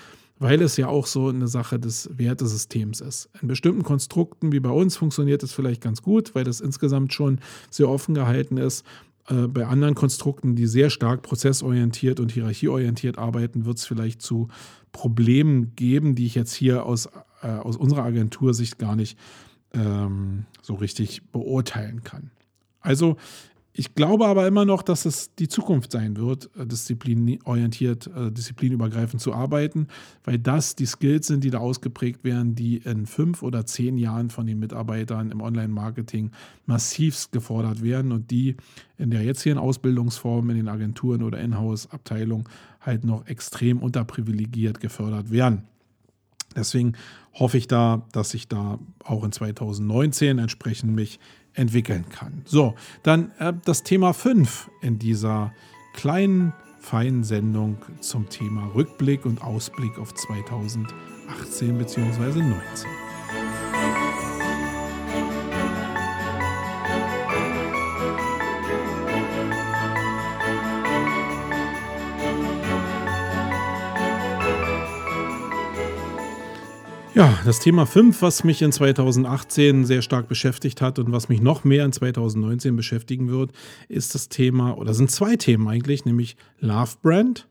S2: weil es ja auch so eine Sache des Wertesystems ist. In bestimmten Konstrukten wie bei uns funktioniert es vielleicht ganz gut, weil das insgesamt schon sehr offen gehalten ist. Äh, bei anderen Konstrukten, die sehr stark prozessorientiert und hierarchieorientiert arbeiten, wird es vielleicht zu Problemen geben, die ich jetzt hier aus, äh, aus unserer Agentursicht gar nicht ähm, so richtig beurteilen kann. Also ich glaube aber immer noch, dass es die Zukunft sein wird, äh, disziplinorientiert, äh, disziplinübergreifend zu arbeiten, weil das die Skills sind, die da ausgeprägt werden, die in fünf oder zehn Jahren von den Mitarbeitern im Online-Marketing massivst gefordert werden und die in der jetzigen Ausbildungsform in den Agenturen oder Inhouse-Abteilungen halt noch extrem unterprivilegiert gefördert werden. Deswegen hoffe ich da, dass ich da auch in 2019 entsprechend mich entwickeln kann. So, dann äh, das Thema 5 in dieser kleinen, feinen Sendung zum Thema Rückblick und Ausblick auf 2018 bzw. 2019. Ja, das Thema 5, was mich in 2018 sehr stark beschäftigt hat und was mich noch mehr in 2019 beschäftigen wird, ist das Thema, oder sind zwei Themen eigentlich, nämlich Love Brand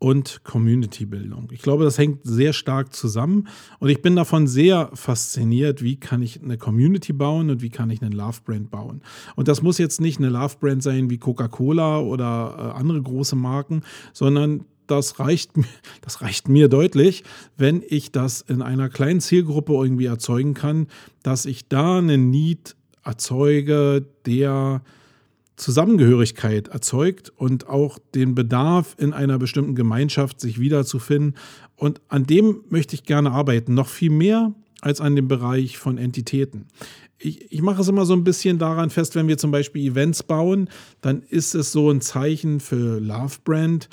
S2: und Community-Bildung. Ich glaube, das hängt sehr stark zusammen und ich bin davon sehr fasziniert, wie kann ich eine Community bauen und wie kann ich einen Love-Brand bauen. Und das muss jetzt nicht eine Love-Brand sein wie Coca-Cola oder äh, andere große Marken, sondern das reicht, das reicht mir deutlich, wenn ich das in einer kleinen Zielgruppe irgendwie erzeugen kann, dass ich da einen Need erzeuge, der Zusammengehörigkeit erzeugt und auch den Bedarf in einer bestimmten Gemeinschaft sich wiederzufinden. Und an dem möchte ich gerne arbeiten, noch viel mehr als an dem Bereich von Entitäten. Ich, ich mache es immer so ein bisschen daran fest, wenn wir zum Beispiel Events bauen, dann ist es so ein Zeichen für Love Brand,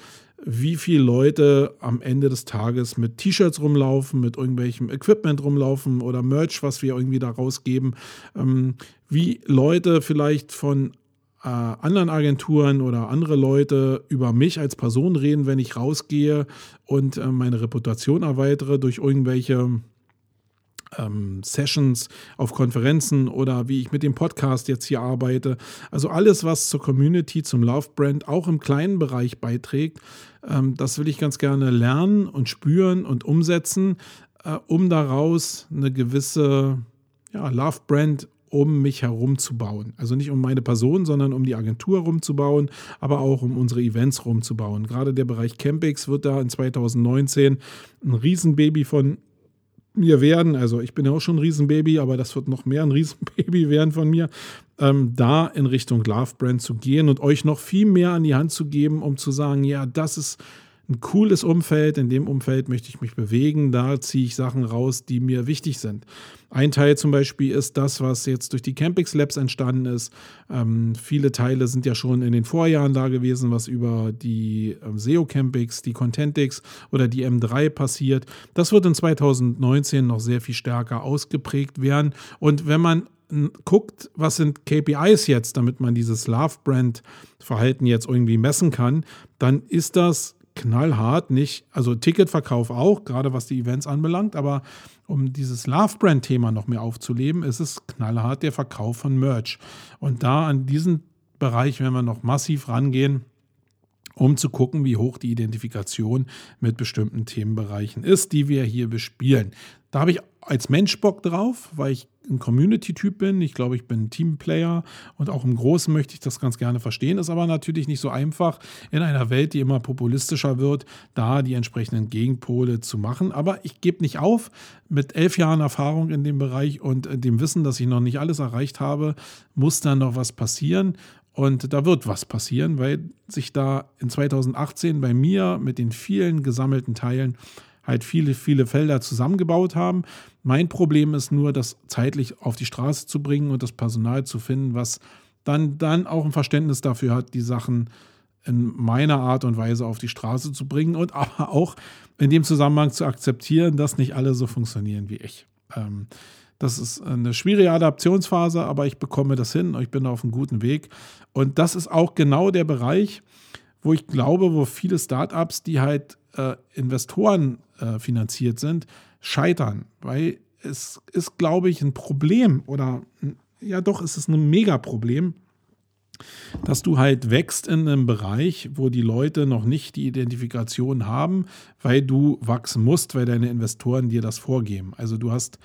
S2: wie viele Leute am Ende des Tages mit T-Shirts rumlaufen, mit irgendwelchem Equipment rumlaufen oder Merch, was wir irgendwie da rausgeben, ähm, wie Leute vielleicht von äh, anderen Agenturen oder andere Leute über mich als Person reden, wenn ich rausgehe und äh, meine Reputation erweitere durch irgendwelche ähm, Sessions auf Konferenzen oder wie ich mit dem Podcast jetzt hier arbeite. Also alles, was zur Community, zum Love Brand auch im kleinen Bereich beiträgt, ähm, das will ich ganz gerne lernen und spüren und umsetzen, äh, um daraus eine gewisse ja, Love Brand um mich herum zu bauen. Also nicht um meine Person, sondern um die Agentur rumzubauen, aber auch um unsere Events rumzubauen. Gerade der Bereich Campix wird da in 2019 ein Riesenbaby von mir werden, also ich bin ja auch schon ein Riesenbaby, aber das wird noch mehr ein Riesenbaby werden von mir, ähm, da in Richtung Love Brand zu gehen und euch noch viel mehr an die Hand zu geben, um zu sagen, ja, das ist ein cooles Umfeld, in dem Umfeld möchte ich mich bewegen, da ziehe ich Sachen raus, die mir wichtig sind. Ein Teil zum Beispiel ist das, was jetzt durch die Campix Labs entstanden ist. Ähm, viele Teile sind ja schon in den Vorjahren da gewesen, was über die ähm, SEO Campix, die Contentix oder die M3 passiert. Das wird in 2019 noch sehr viel stärker ausgeprägt werden. Und wenn man guckt, was sind KPIs jetzt, damit man dieses Love Brand Verhalten jetzt irgendwie messen kann, dann ist das knallhart, nicht, also Ticketverkauf auch, gerade was die Events anbelangt, aber um dieses Love-Brand-Thema noch mehr aufzuleben, ist es knallhart der Verkauf von Merch. Und da an diesen Bereich werden wir noch massiv rangehen, um zu gucken, wie hoch die Identifikation mit bestimmten Themenbereichen ist, die wir hier bespielen. Da habe ich als Mensch Bock drauf, weil ich ein Community-Typ bin. Ich glaube, ich bin Teamplayer und auch im Großen möchte ich das ganz gerne verstehen. Ist aber natürlich nicht so einfach in einer Welt, die immer populistischer wird, da die entsprechenden Gegenpole zu machen. Aber ich gebe nicht auf. Mit elf Jahren Erfahrung in dem Bereich und dem Wissen, dass ich noch nicht alles erreicht habe, muss dann noch was passieren. Und da wird was passieren, weil sich da in 2018 bei mir mit den vielen gesammelten Teilen halt viele, viele Felder zusammengebaut haben. Mein Problem ist nur, das zeitlich auf die Straße zu bringen und das Personal zu finden, was dann, dann auch ein Verständnis dafür hat, die Sachen in meiner Art und Weise auf die Straße zu bringen und aber auch in dem Zusammenhang zu akzeptieren, dass nicht alle so funktionieren wie ich. Ähm, das ist eine schwierige Adaptionsphase, aber ich bekomme das hin und ich bin auf einem guten Weg. Und das ist auch genau der Bereich, wo ich glaube, wo viele Startups, die halt äh, Investoren äh, finanziert sind, scheitern. Weil es ist, glaube ich, ein Problem oder ja doch, es ist ein Megaproblem, dass du halt wächst in einem Bereich, wo die Leute noch nicht die Identifikation haben, weil du wachsen musst, weil deine Investoren dir das vorgeben. Also du hast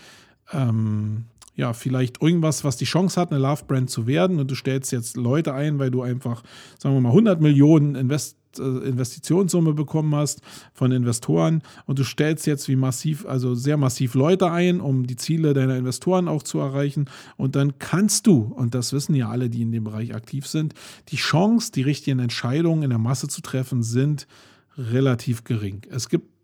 S2: ähm, ja, vielleicht irgendwas, was die Chance hat, eine Love-Brand zu werden. Und du stellst jetzt Leute ein, weil du einfach, sagen wir mal, 100 Millionen Invest äh, Investitionssumme bekommen hast von Investoren. Und du stellst jetzt wie massiv, also sehr massiv Leute ein, um die Ziele deiner Investoren auch zu erreichen. Und dann kannst du, und das wissen ja alle, die in dem Bereich aktiv sind, die Chance, die richtigen Entscheidungen in der Masse zu treffen, sind relativ gering. Es gibt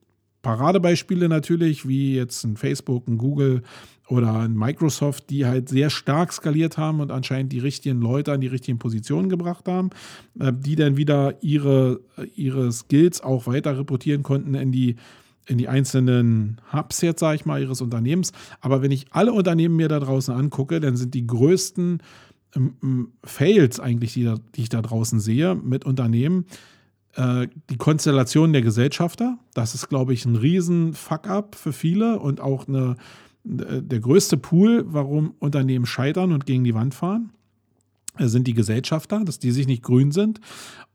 S2: Paradebeispiele natürlich, wie jetzt ein Facebook, ein Google oder ein Microsoft, die halt sehr stark skaliert haben und anscheinend die richtigen Leute an die richtigen Positionen gebracht haben, äh, die dann wieder ihre, ihre Skills auch weiter reportieren konnten in die in die einzelnen Hubs jetzt, sage ich mal, ihres Unternehmens. Aber wenn ich alle Unternehmen mir da draußen angucke, dann sind die größten ähm, Fails eigentlich, die, die ich da draußen sehe mit Unternehmen, äh, die Konstellation der Gesellschafter, das ist, glaube ich, ein riesen Fuck-up für viele und auch eine, äh, der größte Pool, warum Unternehmen scheitern und gegen die Wand fahren, äh, sind die Gesellschafter, dass die sich nicht grün sind.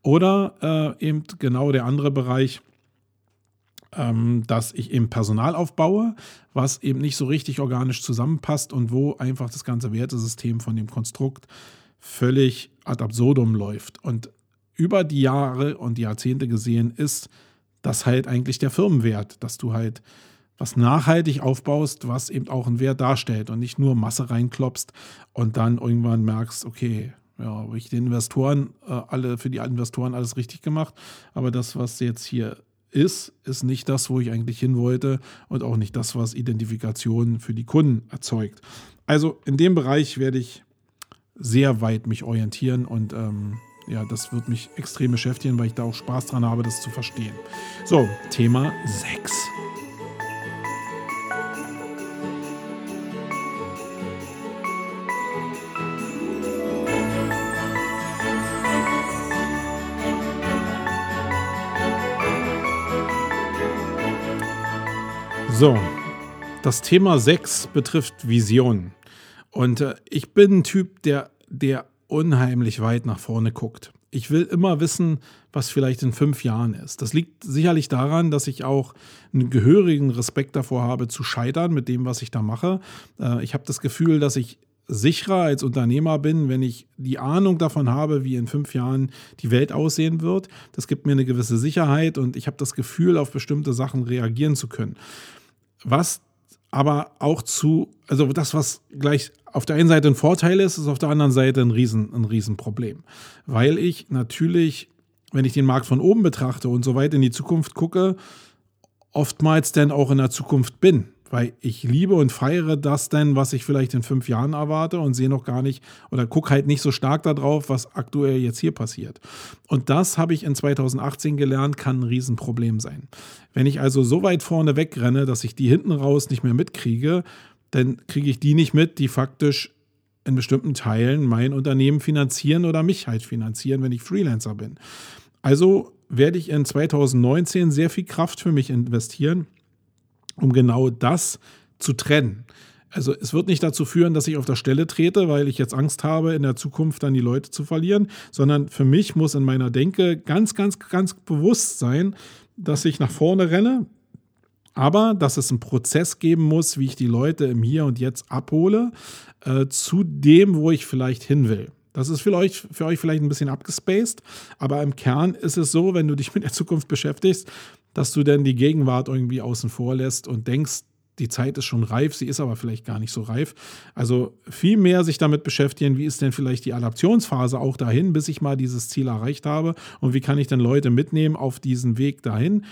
S2: Oder äh, eben genau der andere Bereich, ähm, dass ich eben Personal aufbaue, was eben nicht so richtig organisch zusammenpasst und wo einfach das ganze Wertesystem von dem Konstrukt völlig ad absurdum läuft. Und über die Jahre und die Jahrzehnte gesehen ist das halt eigentlich der Firmenwert, dass du halt was nachhaltig aufbaust, was eben auch einen Wert darstellt und nicht nur Masse reinklopst und dann irgendwann merkst, okay, ja, habe ich den Investoren äh, alle für die Investoren alles richtig gemacht, aber das, was jetzt hier ist, ist nicht das, wo ich eigentlich hin wollte und auch nicht das, was Identifikation für die Kunden erzeugt. Also in dem Bereich werde ich sehr weit mich orientieren und ähm, ja, das wird mich extrem beschäftigen, weil ich da auch Spaß dran habe, das zu verstehen. So, Thema 6. So, das Thema 6 betrifft Vision. Und äh, ich bin ein Typ, der, der unheimlich weit nach vorne guckt. Ich will immer wissen, was vielleicht in fünf Jahren ist. Das liegt sicherlich daran, dass ich auch einen gehörigen Respekt davor habe, zu scheitern mit dem, was ich da mache. Äh, ich habe das Gefühl, dass ich sicherer als Unternehmer bin, wenn ich die Ahnung davon habe, wie in fünf Jahren die Welt aussehen wird. Das gibt mir eine gewisse Sicherheit und ich habe das Gefühl, auf bestimmte Sachen reagieren zu können. Was aber auch zu, also das, was gleich auf der einen Seite ein Vorteil ist, ist auf der anderen Seite ein, Riesen, ein Riesenproblem. Weil ich natürlich, wenn ich den Markt von oben betrachte und so weit in die Zukunft gucke, oftmals dann auch in der Zukunft bin. Weil ich liebe und feiere das denn, was ich vielleicht in fünf Jahren erwarte und sehe noch gar nicht oder gucke halt nicht so stark darauf, was aktuell jetzt hier passiert. Und das habe ich in 2018 gelernt, kann ein Riesenproblem sein. Wenn ich also so weit vorne wegrenne, dass ich die hinten raus nicht mehr mitkriege, dann kriege ich die nicht mit, die faktisch in bestimmten Teilen mein Unternehmen finanzieren oder mich halt finanzieren, wenn ich Freelancer bin. Also werde ich in 2019 sehr viel Kraft für mich investieren, um genau das zu trennen. Also es wird nicht dazu führen, dass ich auf der Stelle trete, weil ich jetzt Angst habe, in der Zukunft dann die Leute zu verlieren, sondern für mich muss in meiner Denke ganz, ganz, ganz bewusst sein, dass ich nach vorne renne, aber dass es einen Prozess geben muss, wie ich die Leute im Hier und Jetzt abhole, äh, zu dem, wo ich vielleicht hin will. Das ist für euch, für euch vielleicht ein bisschen abgespaced, aber im Kern ist es so, wenn du dich mit der Zukunft beschäftigst, dass du dann die Gegenwart irgendwie außen vor lässt und denkst, die Zeit ist schon reif, sie ist aber vielleicht gar nicht so reif. Also viel mehr sich damit beschäftigen, wie ist denn vielleicht die Adaptionsphase auch dahin, bis ich mal dieses Ziel erreicht habe und wie kann ich denn Leute mitnehmen auf diesen Weg dahin.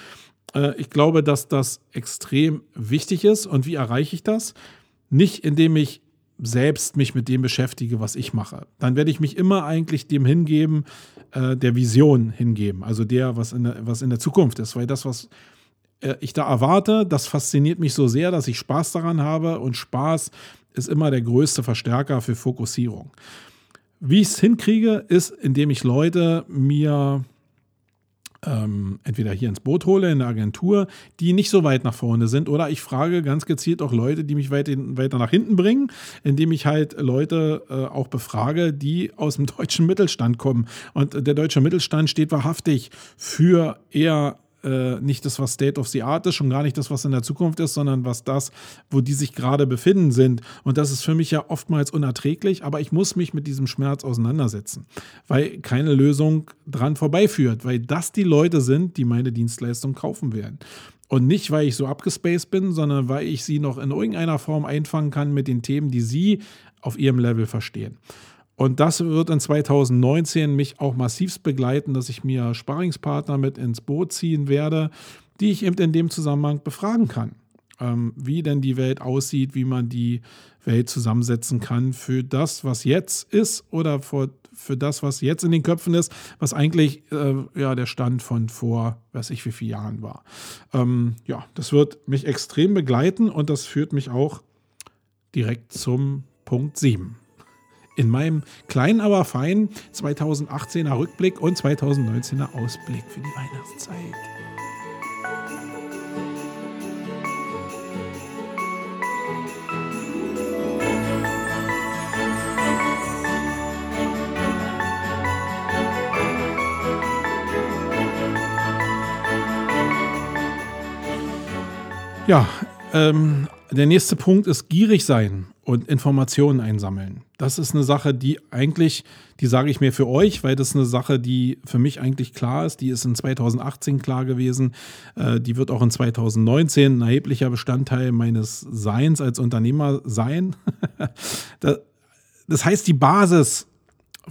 S2: Äh, ich glaube, dass das extrem wichtig ist und wie erreiche ich das? Nicht indem ich selbst mich mit dem beschäftige, was ich mache. Dann werde ich mich immer eigentlich dem hingeben, äh, der Vision hingeben, also der, was in der, was in der Zukunft ist, weil das, was äh, ich da erwarte, das fasziniert mich so sehr, dass ich Spaß daran habe und Spaß ist immer der größte Verstärker für Fokussierung. Wie ich es hinkriege, ist, indem ich Leute mir ähm, entweder hier ins Boot hole, in der Agentur, die nicht so weit nach vorne sind. Oder ich frage ganz gezielt auch Leute, die mich weit weiter nach hinten bringen, indem ich halt Leute äh, auch befrage, die aus dem deutschen Mittelstand kommen. Und der deutsche Mittelstand steht wahrhaftig für eher äh, nicht das, was State of the Art ist, schon gar nicht das, was in der Zukunft ist, sondern was das, wo die sich gerade befinden sind. Und das ist für mich ja oftmals unerträglich, aber ich muss mich mit diesem Schmerz auseinandersetzen, weil keine Lösung dran vorbeiführt, weil das die Leute sind, die meine Dienstleistung kaufen werden. Und nicht, weil ich so abgespaced bin, sondern weil ich sie noch in irgendeiner Form einfangen kann mit den Themen, die sie auf ihrem Level verstehen. Und das wird in 2019 mich auch massivst begleiten, dass ich mir Sparingspartner mit ins Boot ziehen werde, die ich eben in dem Zusammenhang befragen kann. Ähm, wie denn die Welt aussieht, wie man die Welt zusammensetzen kann für das, was jetzt ist oder für, für das, was jetzt in den Köpfen ist, was eigentlich äh, ja, der Stand von vor, weiß ich wie vielen Jahren war. Ähm, ja, das wird mich extrem begleiten und das führt mich auch direkt zum Punkt 7 in meinem kleinen, aber feinen 2018er Rückblick und 2019er Ausblick für die Weihnachtszeit. Ja, ähm, der nächste Punkt ist gierig sein und Informationen einsammeln. Das ist eine Sache, die eigentlich, die sage ich mir für euch, weil das eine Sache, die für mich eigentlich klar ist. Die ist in 2018 klar gewesen. Äh, die wird auch in 2019 ein erheblicher Bestandteil meines Seins als Unternehmer sein. das heißt, die Basis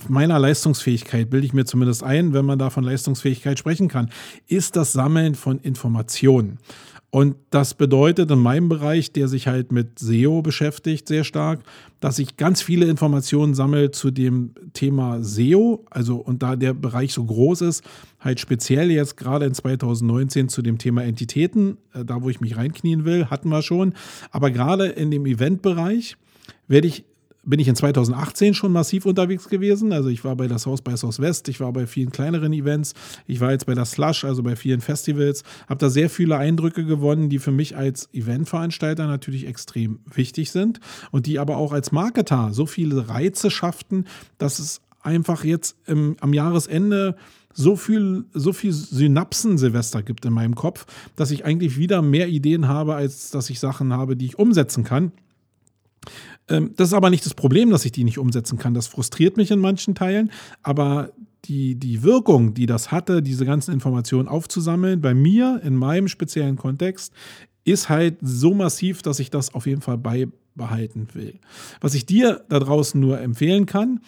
S2: meiner Leistungsfähigkeit, bilde ich mir zumindest ein, wenn man da von Leistungsfähigkeit sprechen kann, ist das Sammeln von Informationen. Und das bedeutet in meinem Bereich, der sich halt mit SEO beschäftigt, sehr stark, dass ich ganz viele Informationen sammle zu dem Thema SEO. Also, und da der Bereich so groß ist, halt speziell jetzt gerade in 2019 zu dem Thema Entitäten, äh, da wo ich mich reinknien will, hatten wir schon. Aber gerade in dem Eventbereich werde ich bin ich in 2018 schon massiv unterwegs gewesen. Also ich war bei der South by Southwest, ich war bei vielen kleineren Events, ich war jetzt bei der Slush, also bei vielen Festivals, habe da sehr viele Eindrücke gewonnen, die für mich als Eventveranstalter natürlich extrem wichtig sind und die aber auch als Marketer so viele Reize schafften, dass es einfach jetzt im, am Jahresende so viel, so viel Synapsen Silvester gibt in meinem Kopf, dass ich eigentlich wieder mehr Ideen habe, als dass ich Sachen habe, die ich umsetzen kann. Ähm, das ist aber nicht das Problem, dass ich die nicht umsetzen kann. Das frustriert mich in manchen Teilen, aber die, die Wirkung, die das hatte, diese ganzen Informationen aufzusammeln, bei mir in meinem speziellen Kontext, ist halt so massiv, dass ich das auf jeden Fall beibehalten will. Was ich dir da draußen nur empfehlen kann,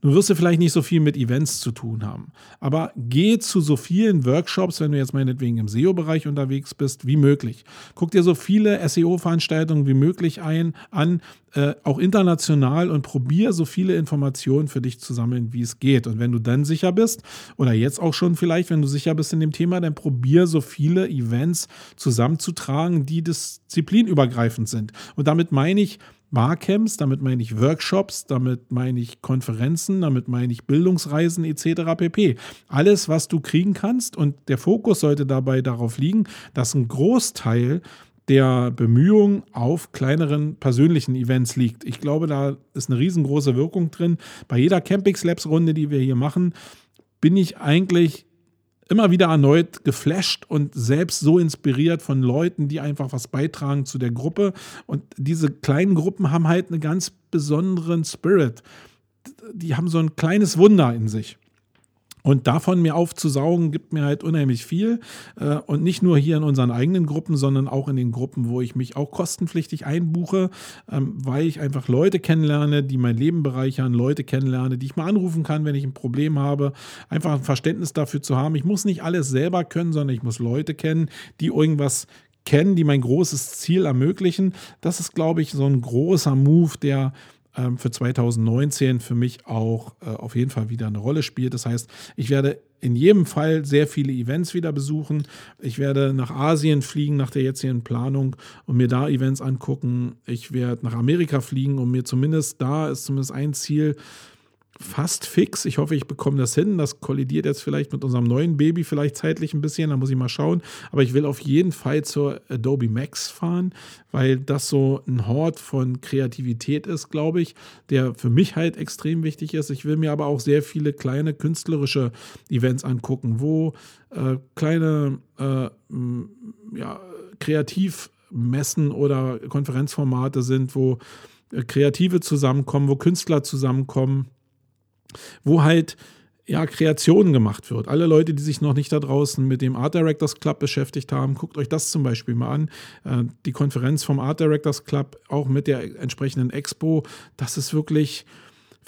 S2: Du wirst ja vielleicht nicht so viel mit Events zu tun haben. Aber geh zu so vielen Workshops, wenn du jetzt meinetwegen im SEO-Bereich unterwegs bist, wie möglich. Guck dir so viele SEO-Veranstaltungen wie möglich ein, an, äh, auch international und probier so viele Informationen für dich zu sammeln, wie es geht. Und wenn du dann sicher bist, oder jetzt auch schon vielleicht, wenn du sicher bist in dem Thema, dann probier so viele Events zusammenzutragen, die disziplinübergreifend sind. Und damit meine ich, Barcamps, damit meine ich Workshops, damit meine ich Konferenzen, damit meine ich Bildungsreisen etc. pp. Alles, was du kriegen kannst und der Fokus sollte dabei darauf liegen, dass ein Großteil der Bemühungen auf kleineren persönlichen Events liegt. Ich glaube, da ist eine riesengroße Wirkung drin. Bei jeder Campix Labs Runde, die wir hier machen, bin ich eigentlich immer wieder erneut geflasht und selbst so inspiriert von Leuten, die einfach was beitragen zu der Gruppe. Und diese kleinen Gruppen haben halt einen ganz besonderen Spirit. Die haben so ein kleines Wunder in sich. Und davon mir aufzusaugen, gibt mir halt unheimlich viel. Äh, und nicht nur hier in unseren eigenen Gruppen, sondern auch in den Gruppen, wo ich mich auch kostenpflichtig einbuche, ähm, weil ich einfach Leute kennenlerne, die mein Leben bereichern, Leute kennenlerne, die ich mal anrufen kann, wenn ich ein Problem habe. Einfach ein Verständnis dafür zu haben. Ich muss nicht alles selber können, sondern ich muss Leute kennen, die irgendwas kennen, die mein großes Ziel ermöglichen. Das ist, glaube ich, so ein großer Move, der für 2019 für mich auch äh, auf jeden Fall wieder eine Rolle spielt. Das heißt, ich werde in jedem Fall sehr viele Events wieder besuchen. Ich werde nach Asien fliegen nach der jetzigen Planung und mir da Events angucken. Ich werde nach Amerika fliegen und mir zumindest da ist zumindest ein Ziel, fast fix. Ich hoffe, ich bekomme das hin. Das kollidiert jetzt vielleicht mit unserem neuen Baby vielleicht zeitlich ein bisschen. Da muss ich mal schauen. Aber ich will auf jeden Fall zur Adobe Max fahren, weil das so ein Hort von Kreativität ist, glaube ich, der für mich halt extrem wichtig ist. Ich will mir aber auch sehr viele kleine künstlerische Events angucken, wo äh, kleine äh, ja, Kreativmessen oder Konferenzformate sind, wo äh, Kreative zusammenkommen, wo Künstler zusammenkommen wo halt ja, Kreationen gemacht wird. Alle Leute, die sich noch nicht da draußen mit dem Art Directors Club beschäftigt haben, guckt euch das zum Beispiel mal an. Äh, die Konferenz vom Art Directors Club, auch mit der entsprechenden Expo, das ist wirklich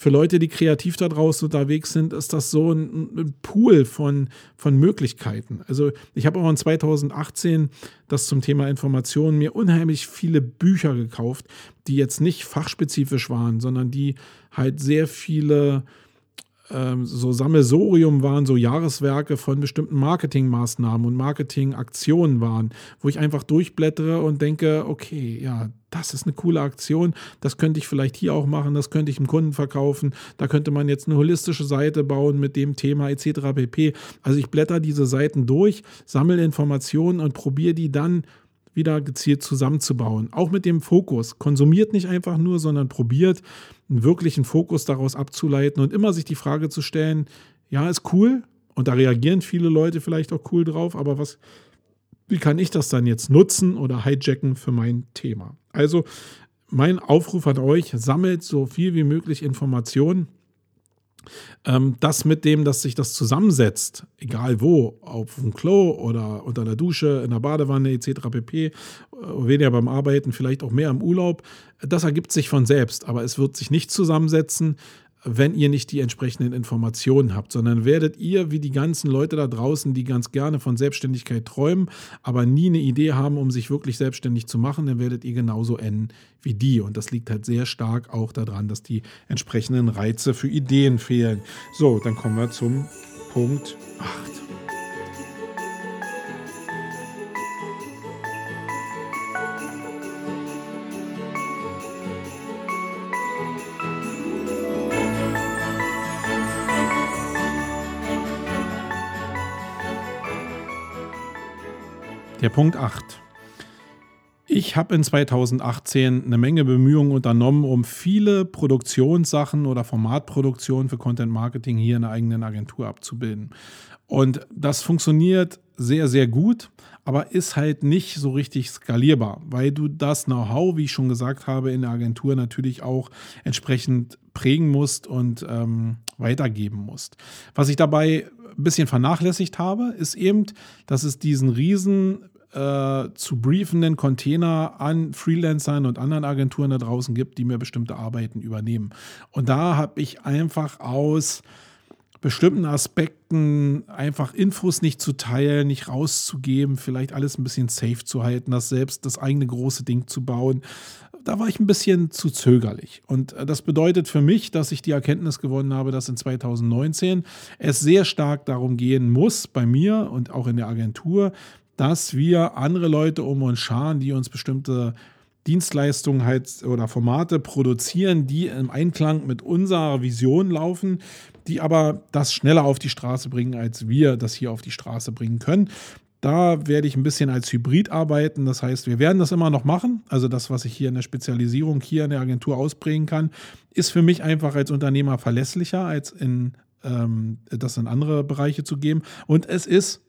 S2: für Leute, die kreativ da draußen unterwegs sind, ist das so ein, ein Pool von, von Möglichkeiten. Also ich habe auch in 2018 das zum Thema Informationen mir unheimlich viele Bücher gekauft, die jetzt nicht fachspezifisch waren, sondern die halt sehr viele so Sammelsorium waren, so Jahreswerke von bestimmten Marketingmaßnahmen und Marketingaktionen waren, wo ich einfach durchblättere und denke, okay, ja, das ist eine coole Aktion, das könnte ich vielleicht hier auch machen, das könnte ich dem Kunden verkaufen, da könnte man jetzt eine holistische Seite bauen mit dem Thema etc. pp. Also ich blätter diese Seiten durch, sammle Informationen und probiere die dann wieder gezielt zusammenzubauen. Auch mit dem Fokus. Konsumiert nicht einfach nur, sondern probiert einen wirklichen Fokus daraus abzuleiten und immer sich die Frage zu stellen, ja, ist cool und da reagieren viele Leute vielleicht auch cool drauf, aber was, wie kann ich das dann jetzt nutzen oder hijacken für mein Thema? Also mein Aufruf an euch, sammelt so viel wie möglich Informationen ähm, das mit dem, dass sich das zusammensetzt, egal wo, auf dem Klo oder unter der Dusche, in der Badewanne etc. pp, äh, weniger beim Arbeiten, vielleicht auch mehr im Urlaub, das ergibt sich von selbst, aber es wird sich nicht zusammensetzen, wenn ihr nicht die entsprechenden Informationen habt, sondern werdet ihr wie die ganzen Leute da draußen, die ganz gerne von Selbstständigkeit träumen, aber nie eine Idee haben, um sich wirklich selbstständig zu machen, dann werdet ihr genauso enden wie die. Und das liegt halt sehr stark auch daran, dass die entsprechenden Reize für Ideen fehlen. So, dann kommen wir zum Punkt 8. Der Punkt 8. Ich habe in 2018 eine Menge Bemühungen unternommen, um viele Produktionssachen oder Formatproduktionen für Content Marketing hier in der eigenen Agentur abzubilden. Und das funktioniert sehr, sehr gut, aber ist halt nicht so richtig skalierbar, weil du das Know-how, wie ich schon gesagt habe, in der Agentur natürlich auch entsprechend prägen musst und ähm, weitergeben musst. Was ich dabei ein bisschen vernachlässigt habe, ist eben, dass es diesen riesen äh, zu briefenden Container an Freelancern und anderen Agenturen da draußen gibt, die mir bestimmte Arbeiten übernehmen. Und da habe ich einfach aus bestimmten Aspekten einfach Infos nicht zu teilen, nicht rauszugeben, vielleicht alles ein bisschen safe zu halten, das selbst das eigene große Ding zu bauen. Da war ich ein bisschen zu zögerlich. Und äh, das bedeutet für mich, dass ich die Erkenntnis gewonnen habe, dass in 2019 es sehr stark darum gehen muss, bei mir und auch in der Agentur, dass wir andere Leute um uns scharen, die uns bestimmte Dienstleistungen halt oder Formate produzieren, die im Einklang mit unserer Vision laufen, die aber das schneller auf die Straße bringen, als wir das hier auf die Straße bringen können. Da werde ich ein bisschen als Hybrid arbeiten. Das heißt, wir werden das immer noch machen. Also das, was ich hier in der Spezialisierung hier in der Agentur ausprägen kann, ist für mich einfach als Unternehmer verlässlicher, als in ähm, das in andere Bereiche zu geben. Und es ist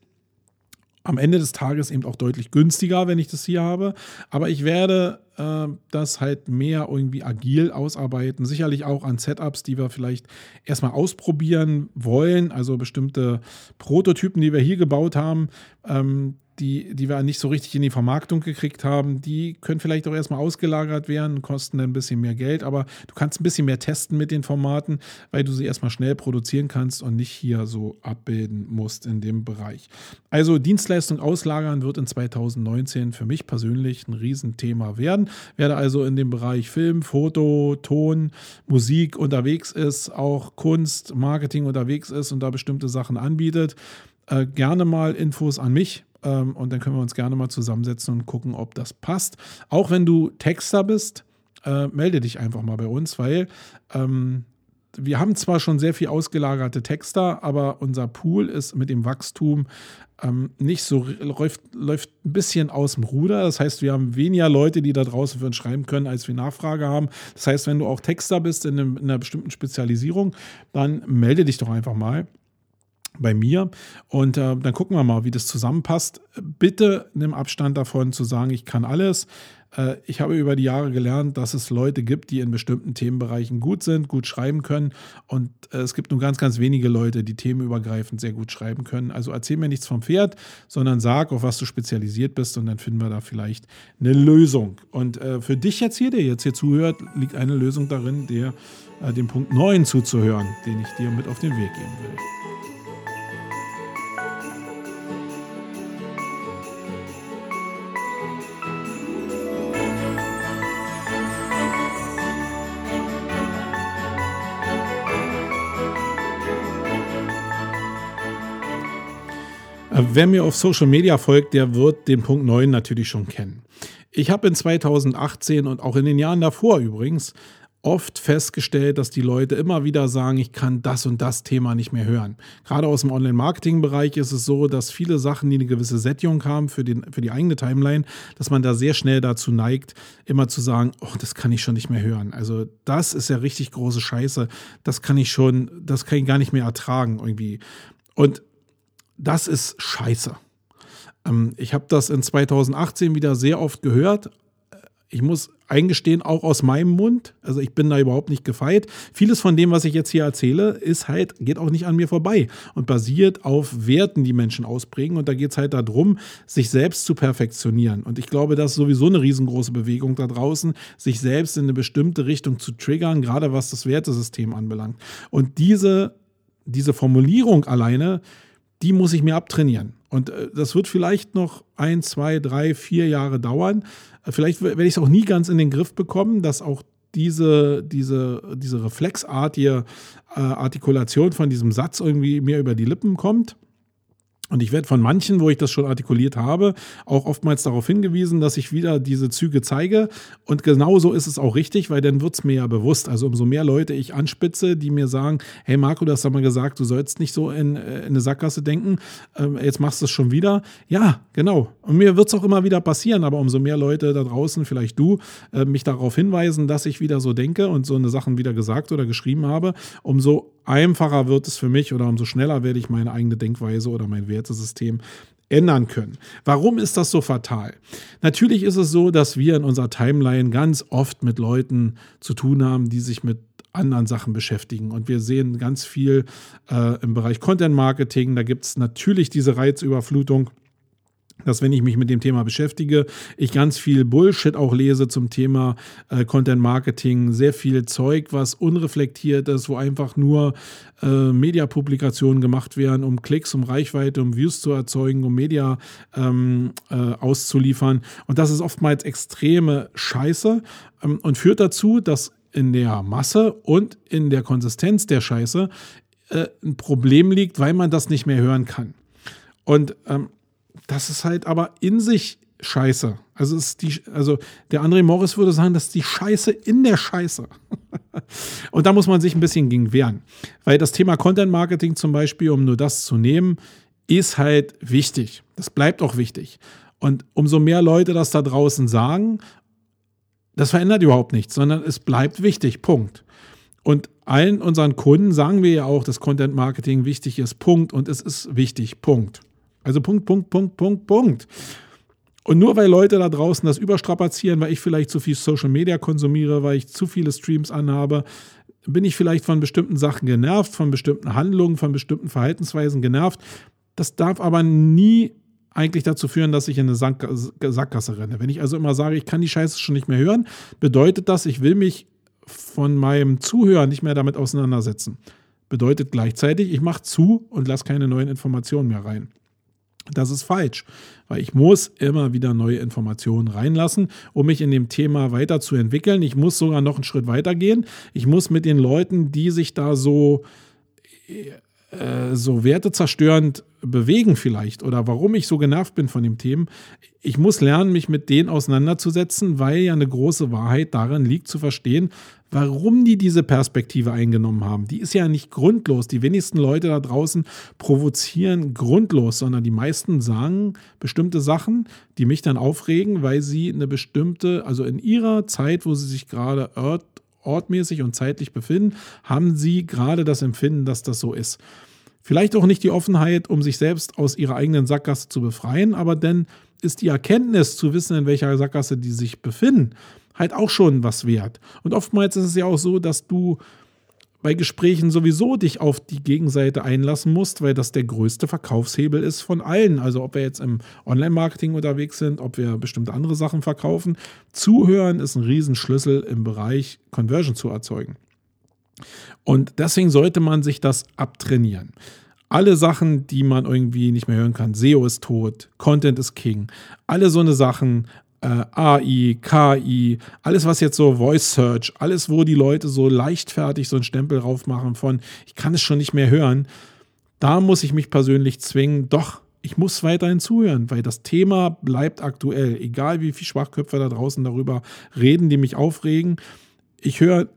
S2: am Ende des Tages eben auch deutlich günstiger, wenn ich das hier habe. Aber ich werde äh, das halt mehr irgendwie agil ausarbeiten. Sicherlich auch an Setups, die wir vielleicht erstmal ausprobieren wollen. Also bestimmte Prototypen, die wir hier gebaut haben. Ähm, die, die wir nicht so richtig in die Vermarktung gekriegt haben, die können vielleicht auch erstmal ausgelagert werden, kosten ein bisschen mehr Geld, aber du kannst ein bisschen mehr testen mit den Formaten, weil du sie erstmal schnell produzieren kannst und nicht hier so abbilden musst in dem Bereich. Also Dienstleistung auslagern wird in 2019 für mich persönlich ein Riesenthema werden. Werde also in dem Bereich Film, Foto, Ton, Musik unterwegs ist, auch Kunst, Marketing unterwegs ist und da bestimmte Sachen anbietet. Äh, gerne mal Infos an mich ähm, und dann können wir uns gerne mal zusammensetzen und gucken, ob das passt. Auch wenn du Texter bist, äh, melde dich einfach mal bei uns, weil ähm, wir haben zwar schon sehr viel ausgelagerte Texter, aber unser Pool ist mit dem Wachstum ähm, nicht so, läuft, läuft ein bisschen aus dem Ruder. Das heißt, wir haben weniger Leute, die da draußen für uns schreiben können, als wir Nachfrage haben. Das heißt, wenn du auch Texter bist in, einem, in einer bestimmten Spezialisierung, dann melde dich doch einfach mal bei mir. Und äh, dann gucken wir mal, wie das zusammenpasst. Bitte nimm Abstand davon zu sagen, ich kann alles. Äh, ich habe über die Jahre gelernt, dass es Leute gibt, die in bestimmten Themenbereichen gut sind, gut schreiben können. Und äh, es gibt nur ganz, ganz wenige Leute, die themenübergreifend sehr gut schreiben können. Also erzähl mir nichts vom Pferd, sondern sag, auf was du spezialisiert bist und dann finden wir da vielleicht eine Lösung. Und äh, für dich jetzt hier, der jetzt hier zuhört, liegt eine Lösung darin, der äh, dem Punkt 9 zuzuhören, den ich dir mit auf den Weg geben will. Wer mir auf Social Media folgt, der wird den Punkt 9 natürlich schon kennen. Ich habe in 2018 und auch in den Jahren davor übrigens oft festgestellt, dass die Leute immer wieder sagen, ich kann das und das Thema nicht mehr hören. Gerade aus dem Online-Marketing-Bereich ist es so, dass viele Sachen, die eine gewisse Sättigung haben für, den, für die eigene Timeline, dass man da sehr schnell dazu neigt, immer zu sagen, oh, das kann ich schon nicht mehr hören. Also das ist ja richtig große Scheiße. Das kann ich schon, das kann ich gar nicht mehr ertragen irgendwie. Und das ist scheiße. Ähm, ich habe das in 2018 wieder sehr oft gehört. Ich muss eingestehen, auch aus meinem Mund. Also ich bin da überhaupt nicht gefeit. Vieles von dem, was ich jetzt hier erzähle, ist halt, geht auch nicht an mir vorbei und basiert auf Werten, die Menschen ausprägen. Und da geht es halt darum, sich selbst zu perfektionieren. Und ich glaube, das ist sowieso eine riesengroße Bewegung da draußen, sich selbst in eine bestimmte Richtung zu triggern, gerade was das Wertesystem anbelangt. Und diese, diese Formulierung alleine, die muss ich mir abtrainieren. Und äh, das wird vielleicht noch ein, zwei, drei, vier Jahre dauern. Äh, vielleicht werde ich es auch nie ganz in den Griff bekommen, dass auch diese, diese, diese reflexartige äh, Artikulation von diesem Satz irgendwie mir über die Lippen kommt. Und ich werde von manchen, wo ich das schon artikuliert habe, auch oftmals darauf hingewiesen, dass ich wieder diese Züge zeige. Und genauso ist es auch richtig, weil dann wird es mir ja bewusst. Also umso mehr Leute ich anspitze, die mir sagen, hey Marco, du hast doch mal gesagt, du sollst nicht so in, äh, in eine Sackgasse denken, ähm, jetzt machst du es schon wieder. Ja, genau. Und mir wird es auch immer wieder passieren, aber umso mehr Leute da draußen, vielleicht du, äh, mich darauf hinweisen, dass ich wieder so denke und so eine Sachen wieder gesagt oder geschrieben habe, umso einfacher wird es für mich oder umso schneller werde ich meine eigene Denkweise oder mein Wertesystem ändern können. Warum ist das so fatal? Natürlich ist es so, dass wir in unserer Timeline ganz oft mit Leuten zu tun haben, die sich mit anderen Sachen beschäftigen. Und wir sehen ganz viel äh, im Bereich Content Marketing. Da gibt es natürlich diese Reizüberflutung dass wenn ich mich mit dem Thema beschäftige, ich ganz viel Bullshit auch lese zum Thema äh, Content Marketing, sehr viel Zeug, was unreflektiert ist, wo einfach nur äh, Mediapublikationen gemacht werden, um Klicks, um Reichweite, um Views zu erzeugen, um Media ähm, äh, auszuliefern. Und das ist oftmals extreme Scheiße ähm, und führt dazu, dass in der Masse und in der Konsistenz der Scheiße äh, ein Problem liegt, weil man das nicht mehr hören kann. Und ähm, das ist halt aber in sich scheiße. Also, ist die, also der André Morris würde sagen, das ist die Scheiße in der Scheiße. Und da muss man sich ein bisschen gegen wehren. Weil das Thema Content Marketing zum Beispiel, um nur das zu nehmen, ist halt wichtig. Das bleibt auch wichtig. Und umso mehr Leute das da draußen sagen, das verändert überhaupt nichts, sondern es bleibt wichtig. Punkt. Und allen unseren Kunden sagen wir ja auch, dass Content Marketing wichtig ist. Punkt. Und es ist wichtig. Punkt. Also Punkt, Punkt, Punkt, Punkt, Punkt. Und nur weil Leute da draußen das überstrapazieren, weil ich vielleicht zu viel Social Media konsumiere, weil ich zu viele Streams anhabe, bin ich vielleicht von bestimmten Sachen genervt, von bestimmten Handlungen, von bestimmten Verhaltensweisen genervt. Das darf aber nie eigentlich dazu führen, dass ich in eine Sackgasse renne. Wenn ich also immer sage, ich kann die Scheiße schon nicht mehr hören, bedeutet das, ich will mich von meinem Zuhören nicht mehr damit auseinandersetzen. Bedeutet gleichzeitig, ich mache zu und lasse keine neuen Informationen mehr rein. Das ist falsch, weil ich muss immer wieder neue Informationen reinlassen, um mich in dem Thema weiterzuentwickeln. Ich muss sogar noch einen Schritt weiter gehen. Ich muss mit den Leuten, die sich da so äh, so wertezerstörend bewegen vielleicht oder warum ich so genervt bin von dem Themen. Ich muss lernen, mich mit denen auseinanderzusetzen, weil ja eine große Wahrheit darin liegt, zu verstehen, warum die diese Perspektive eingenommen haben. Die ist ja nicht grundlos. Die wenigsten Leute da draußen provozieren grundlos, sondern die meisten sagen bestimmte Sachen, die mich dann aufregen, weil sie eine bestimmte, also in ihrer Zeit, wo sie sich gerade ortmäßig und zeitlich befinden, haben sie gerade das Empfinden, dass das so ist. Vielleicht auch nicht die Offenheit, um sich selbst aus ihrer eigenen Sackgasse zu befreien, aber denn ist die Erkenntnis zu wissen, in welcher Sackgasse die sich befinden, halt auch schon was wert. Und oftmals ist es ja auch so, dass du bei Gesprächen sowieso dich auf die Gegenseite einlassen musst, weil das der größte Verkaufshebel ist von allen. Also ob wir jetzt im Online-Marketing unterwegs sind, ob wir bestimmte andere Sachen verkaufen. Zuhören ist ein Riesenschlüssel im Bereich Conversion zu erzeugen. Und deswegen sollte man sich das abtrainieren. Alle Sachen, die man irgendwie nicht mehr hören kann, SEO ist tot, Content ist King, alle so eine Sachen, äh, AI, KI, alles was jetzt so Voice Search, alles wo die Leute so leichtfertig so einen Stempel drauf machen von, ich kann es schon nicht mehr hören, da muss ich mich persönlich zwingen, doch, ich muss weiterhin zuhören, weil das Thema bleibt aktuell, egal wie viele Schwachköpfe da draußen darüber reden, die mich aufregen. Ich höre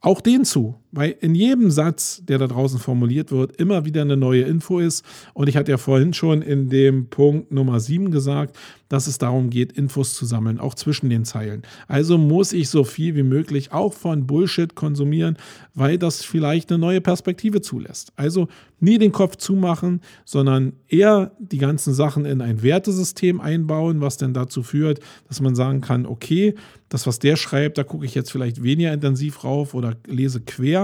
S2: auch den zu, weil in jedem Satz, der da draußen formuliert wird, immer wieder eine neue Info ist. Und ich hatte ja vorhin schon in dem Punkt Nummer 7 gesagt, dass es darum geht, Infos zu sammeln, auch zwischen den Zeilen. Also muss ich so viel wie möglich auch von Bullshit konsumieren, weil das vielleicht eine neue Perspektive zulässt. Also nie den Kopf zumachen, sondern eher die ganzen Sachen in ein Wertesystem einbauen, was dann dazu führt, dass man sagen kann, okay, das, was der schreibt, da gucke ich jetzt vielleicht weniger intensiv rauf oder lese quer.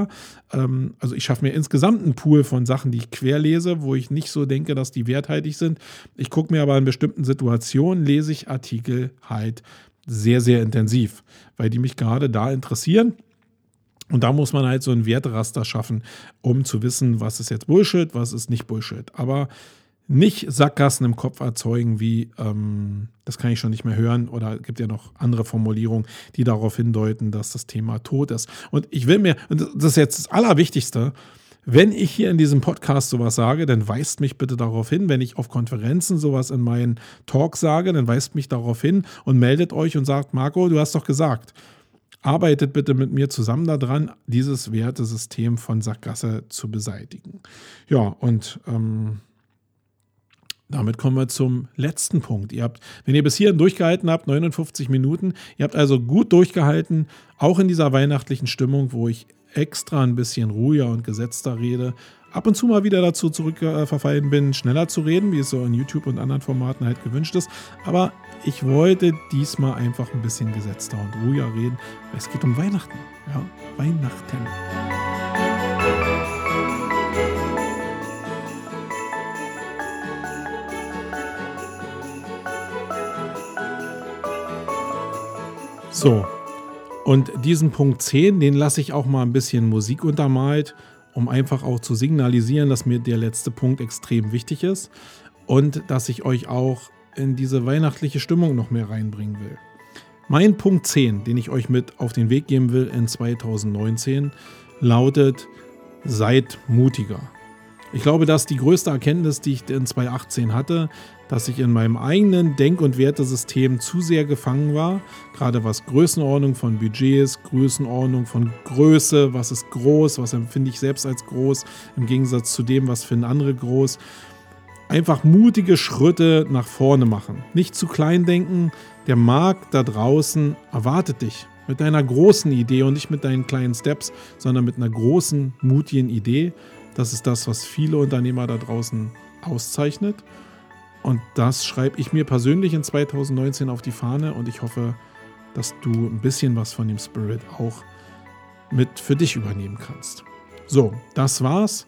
S2: Ähm, also ich schaffe mir insgesamt einen Pool von Sachen, die ich quer lese, wo ich nicht so denke, dass die werthaltig sind. Ich gucke mir aber in bestimmten Situationen, lese ich Artikel halt sehr, sehr intensiv, weil die mich gerade da interessieren. Und da muss man halt so ein Werteraster schaffen, um zu wissen, was ist jetzt Bullshit, was ist nicht Bullshit. Aber nicht Sackgassen im Kopf erzeugen, wie ähm, das kann ich schon nicht mehr hören oder gibt ja noch andere Formulierungen, die darauf hindeuten, dass das Thema tot ist. Und ich will mir, und das ist jetzt das Allerwichtigste, Wenn ich hier in diesem Podcast sowas sage, dann weist mich bitte darauf hin. Wenn ich auf Konferenzen sowas in meinen Talk sage, dann weist mich darauf hin und meldet euch und sagt, Marco, du hast doch gesagt. Arbeitet bitte mit mir zusammen daran, dieses Wertesystem von Sackgasse zu beseitigen. Ja, und ähm, damit kommen wir zum letzten Punkt. Ihr habt, wenn ihr bis hierhin durchgehalten habt, 59 Minuten, ihr habt also gut durchgehalten, auch in dieser weihnachtlichen Stimmung, wo ich extra ein bisschen ruhiger und gesetzter rede, ab und zu mal wieder dazu zurückverfallen bin, schneller zu reden, wie es so in YouTube und anderen Formaten halt gewünscht ist. Aber ich wollte diesmal einfach ein bisschen gesetzter und ruhiger reden, weil es geht um Weihnachten. Ja, Weihnachten. So, und diesen Punkt 10, den lasse ich auch mal ein bisschen Musik untermalt, um einfach auch zu signalisieren, dass mir der letzte Punkt extrem wichtig ist und dass ich euch auch in diese weihnachtliche Stimmung noch mehr reinbringen will. Mein Punkt 10, den ich euch mit auf den Weg geben will in 2019, lautet, seid mutiger. Ich glaube, dass die größte Erkenntnis, die ich in 2018 hatte, dass ich in meinem eigenen Denk- und Wertesystem zu sehr gefangen war, gerade was Größenordnung von Budgets, Größenordnung von Größe, was ist groß, was empfinde ich selbst als groß, im Gegensatz zu dem, was finden andere groß. Einfach mutige Schritte nach vorne machen. Nicht zu klein denken. Der Markt da draußen erwartet dich mit deiner großen Idee und nicht mit deinen kleinen Steps, sondern mit einer großen, mutigen Idee. Das ist das, was viele Unternehmer da draußen auszeichnet. Und das schreibe ich mir persönlich in 2019 auf die Fahne und ich hoffe, dass du ein bisschen was von dem Spirit auch mit für dich übernehmen kannst. So, das war's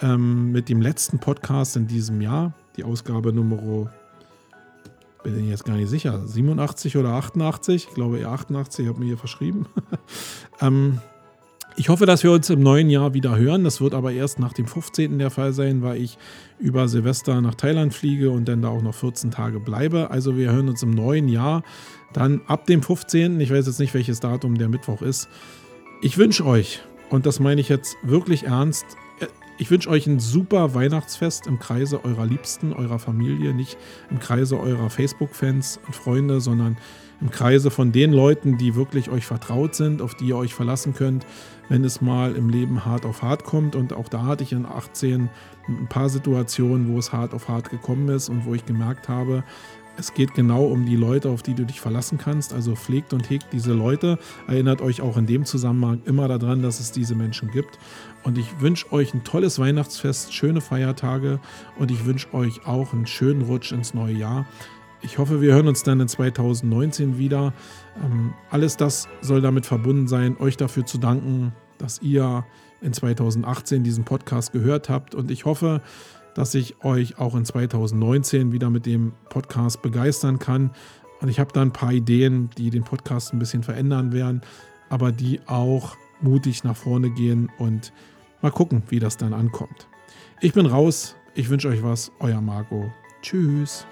S2: ähm, mit dem letzten Podcast in diesem Jahr. Die Ausgabe Nummer, bin ich jetzt gar nicht sicher, 87 oder 88. Ich glaube eher 88, ich habe mir hier verschrieben. ähm, ich hoffe, dass wir uns im neuen Jahr wieder hören. Das wird aber erst nach dem 15. der Fall sein, weil ich über Silvester nach Thailand fliege und dann da auch noch 14 Tage bleibe. Also wir hören uns im neuen Jahr dann ab dem 15. Ich weiß jetzt nicht, welches Datum der Mittwoch ist. Ich wünsche euch, und das meine ich jetzt wirklich ernst, ich wünsche euch ein super Weihnachtsfest im Kreise eurer Liebsten, eurer Familie, nicht im Kreise eurer Facebook-Fans und Freunde, sondern im Kreise von den Leuten, die wirklich euch vertraut sind, auf die ihr euch verlassen könnt, wenn es mal im Leben hart auf hart kommt. Und auch da hatte ich in 18 ein paar Situationen, wo es hart auf hart gekommen ist und wo ich gemerkt habe, es geht genau um die Leute, auf die du dich verlassen kannst. Also pflegt und hegt diese Leute. Erinnert euch auch in dem Zusammenhang immer daran, dass es diese Menschen gibt. Und ich wünsche euch ein tolles Weihnachtsfest, schöne Feiertage und ich wünsche euch auch einen schönen Rutsch ins neue Jahr. Ich hoffe, wir hören uns dann in 2019 wieder. Ähm, alles das soll damit verbunden sein, euch dafür zu danken, dass ihr in 2018 diesen Podcast gehört habt. Und ich hoffe, dass ich euch auch in 2019 wieder mit dem Podcast begeistern kann. Und ich habe da ein paar Ideen, die den Podcast ein bisschen verändern werden, aber die auch mutig nach vorne gehen und mal gucken, wie das dann ankommt. Ich bin raus. Ich wünsche euch was. Euer Marco. Tschüss.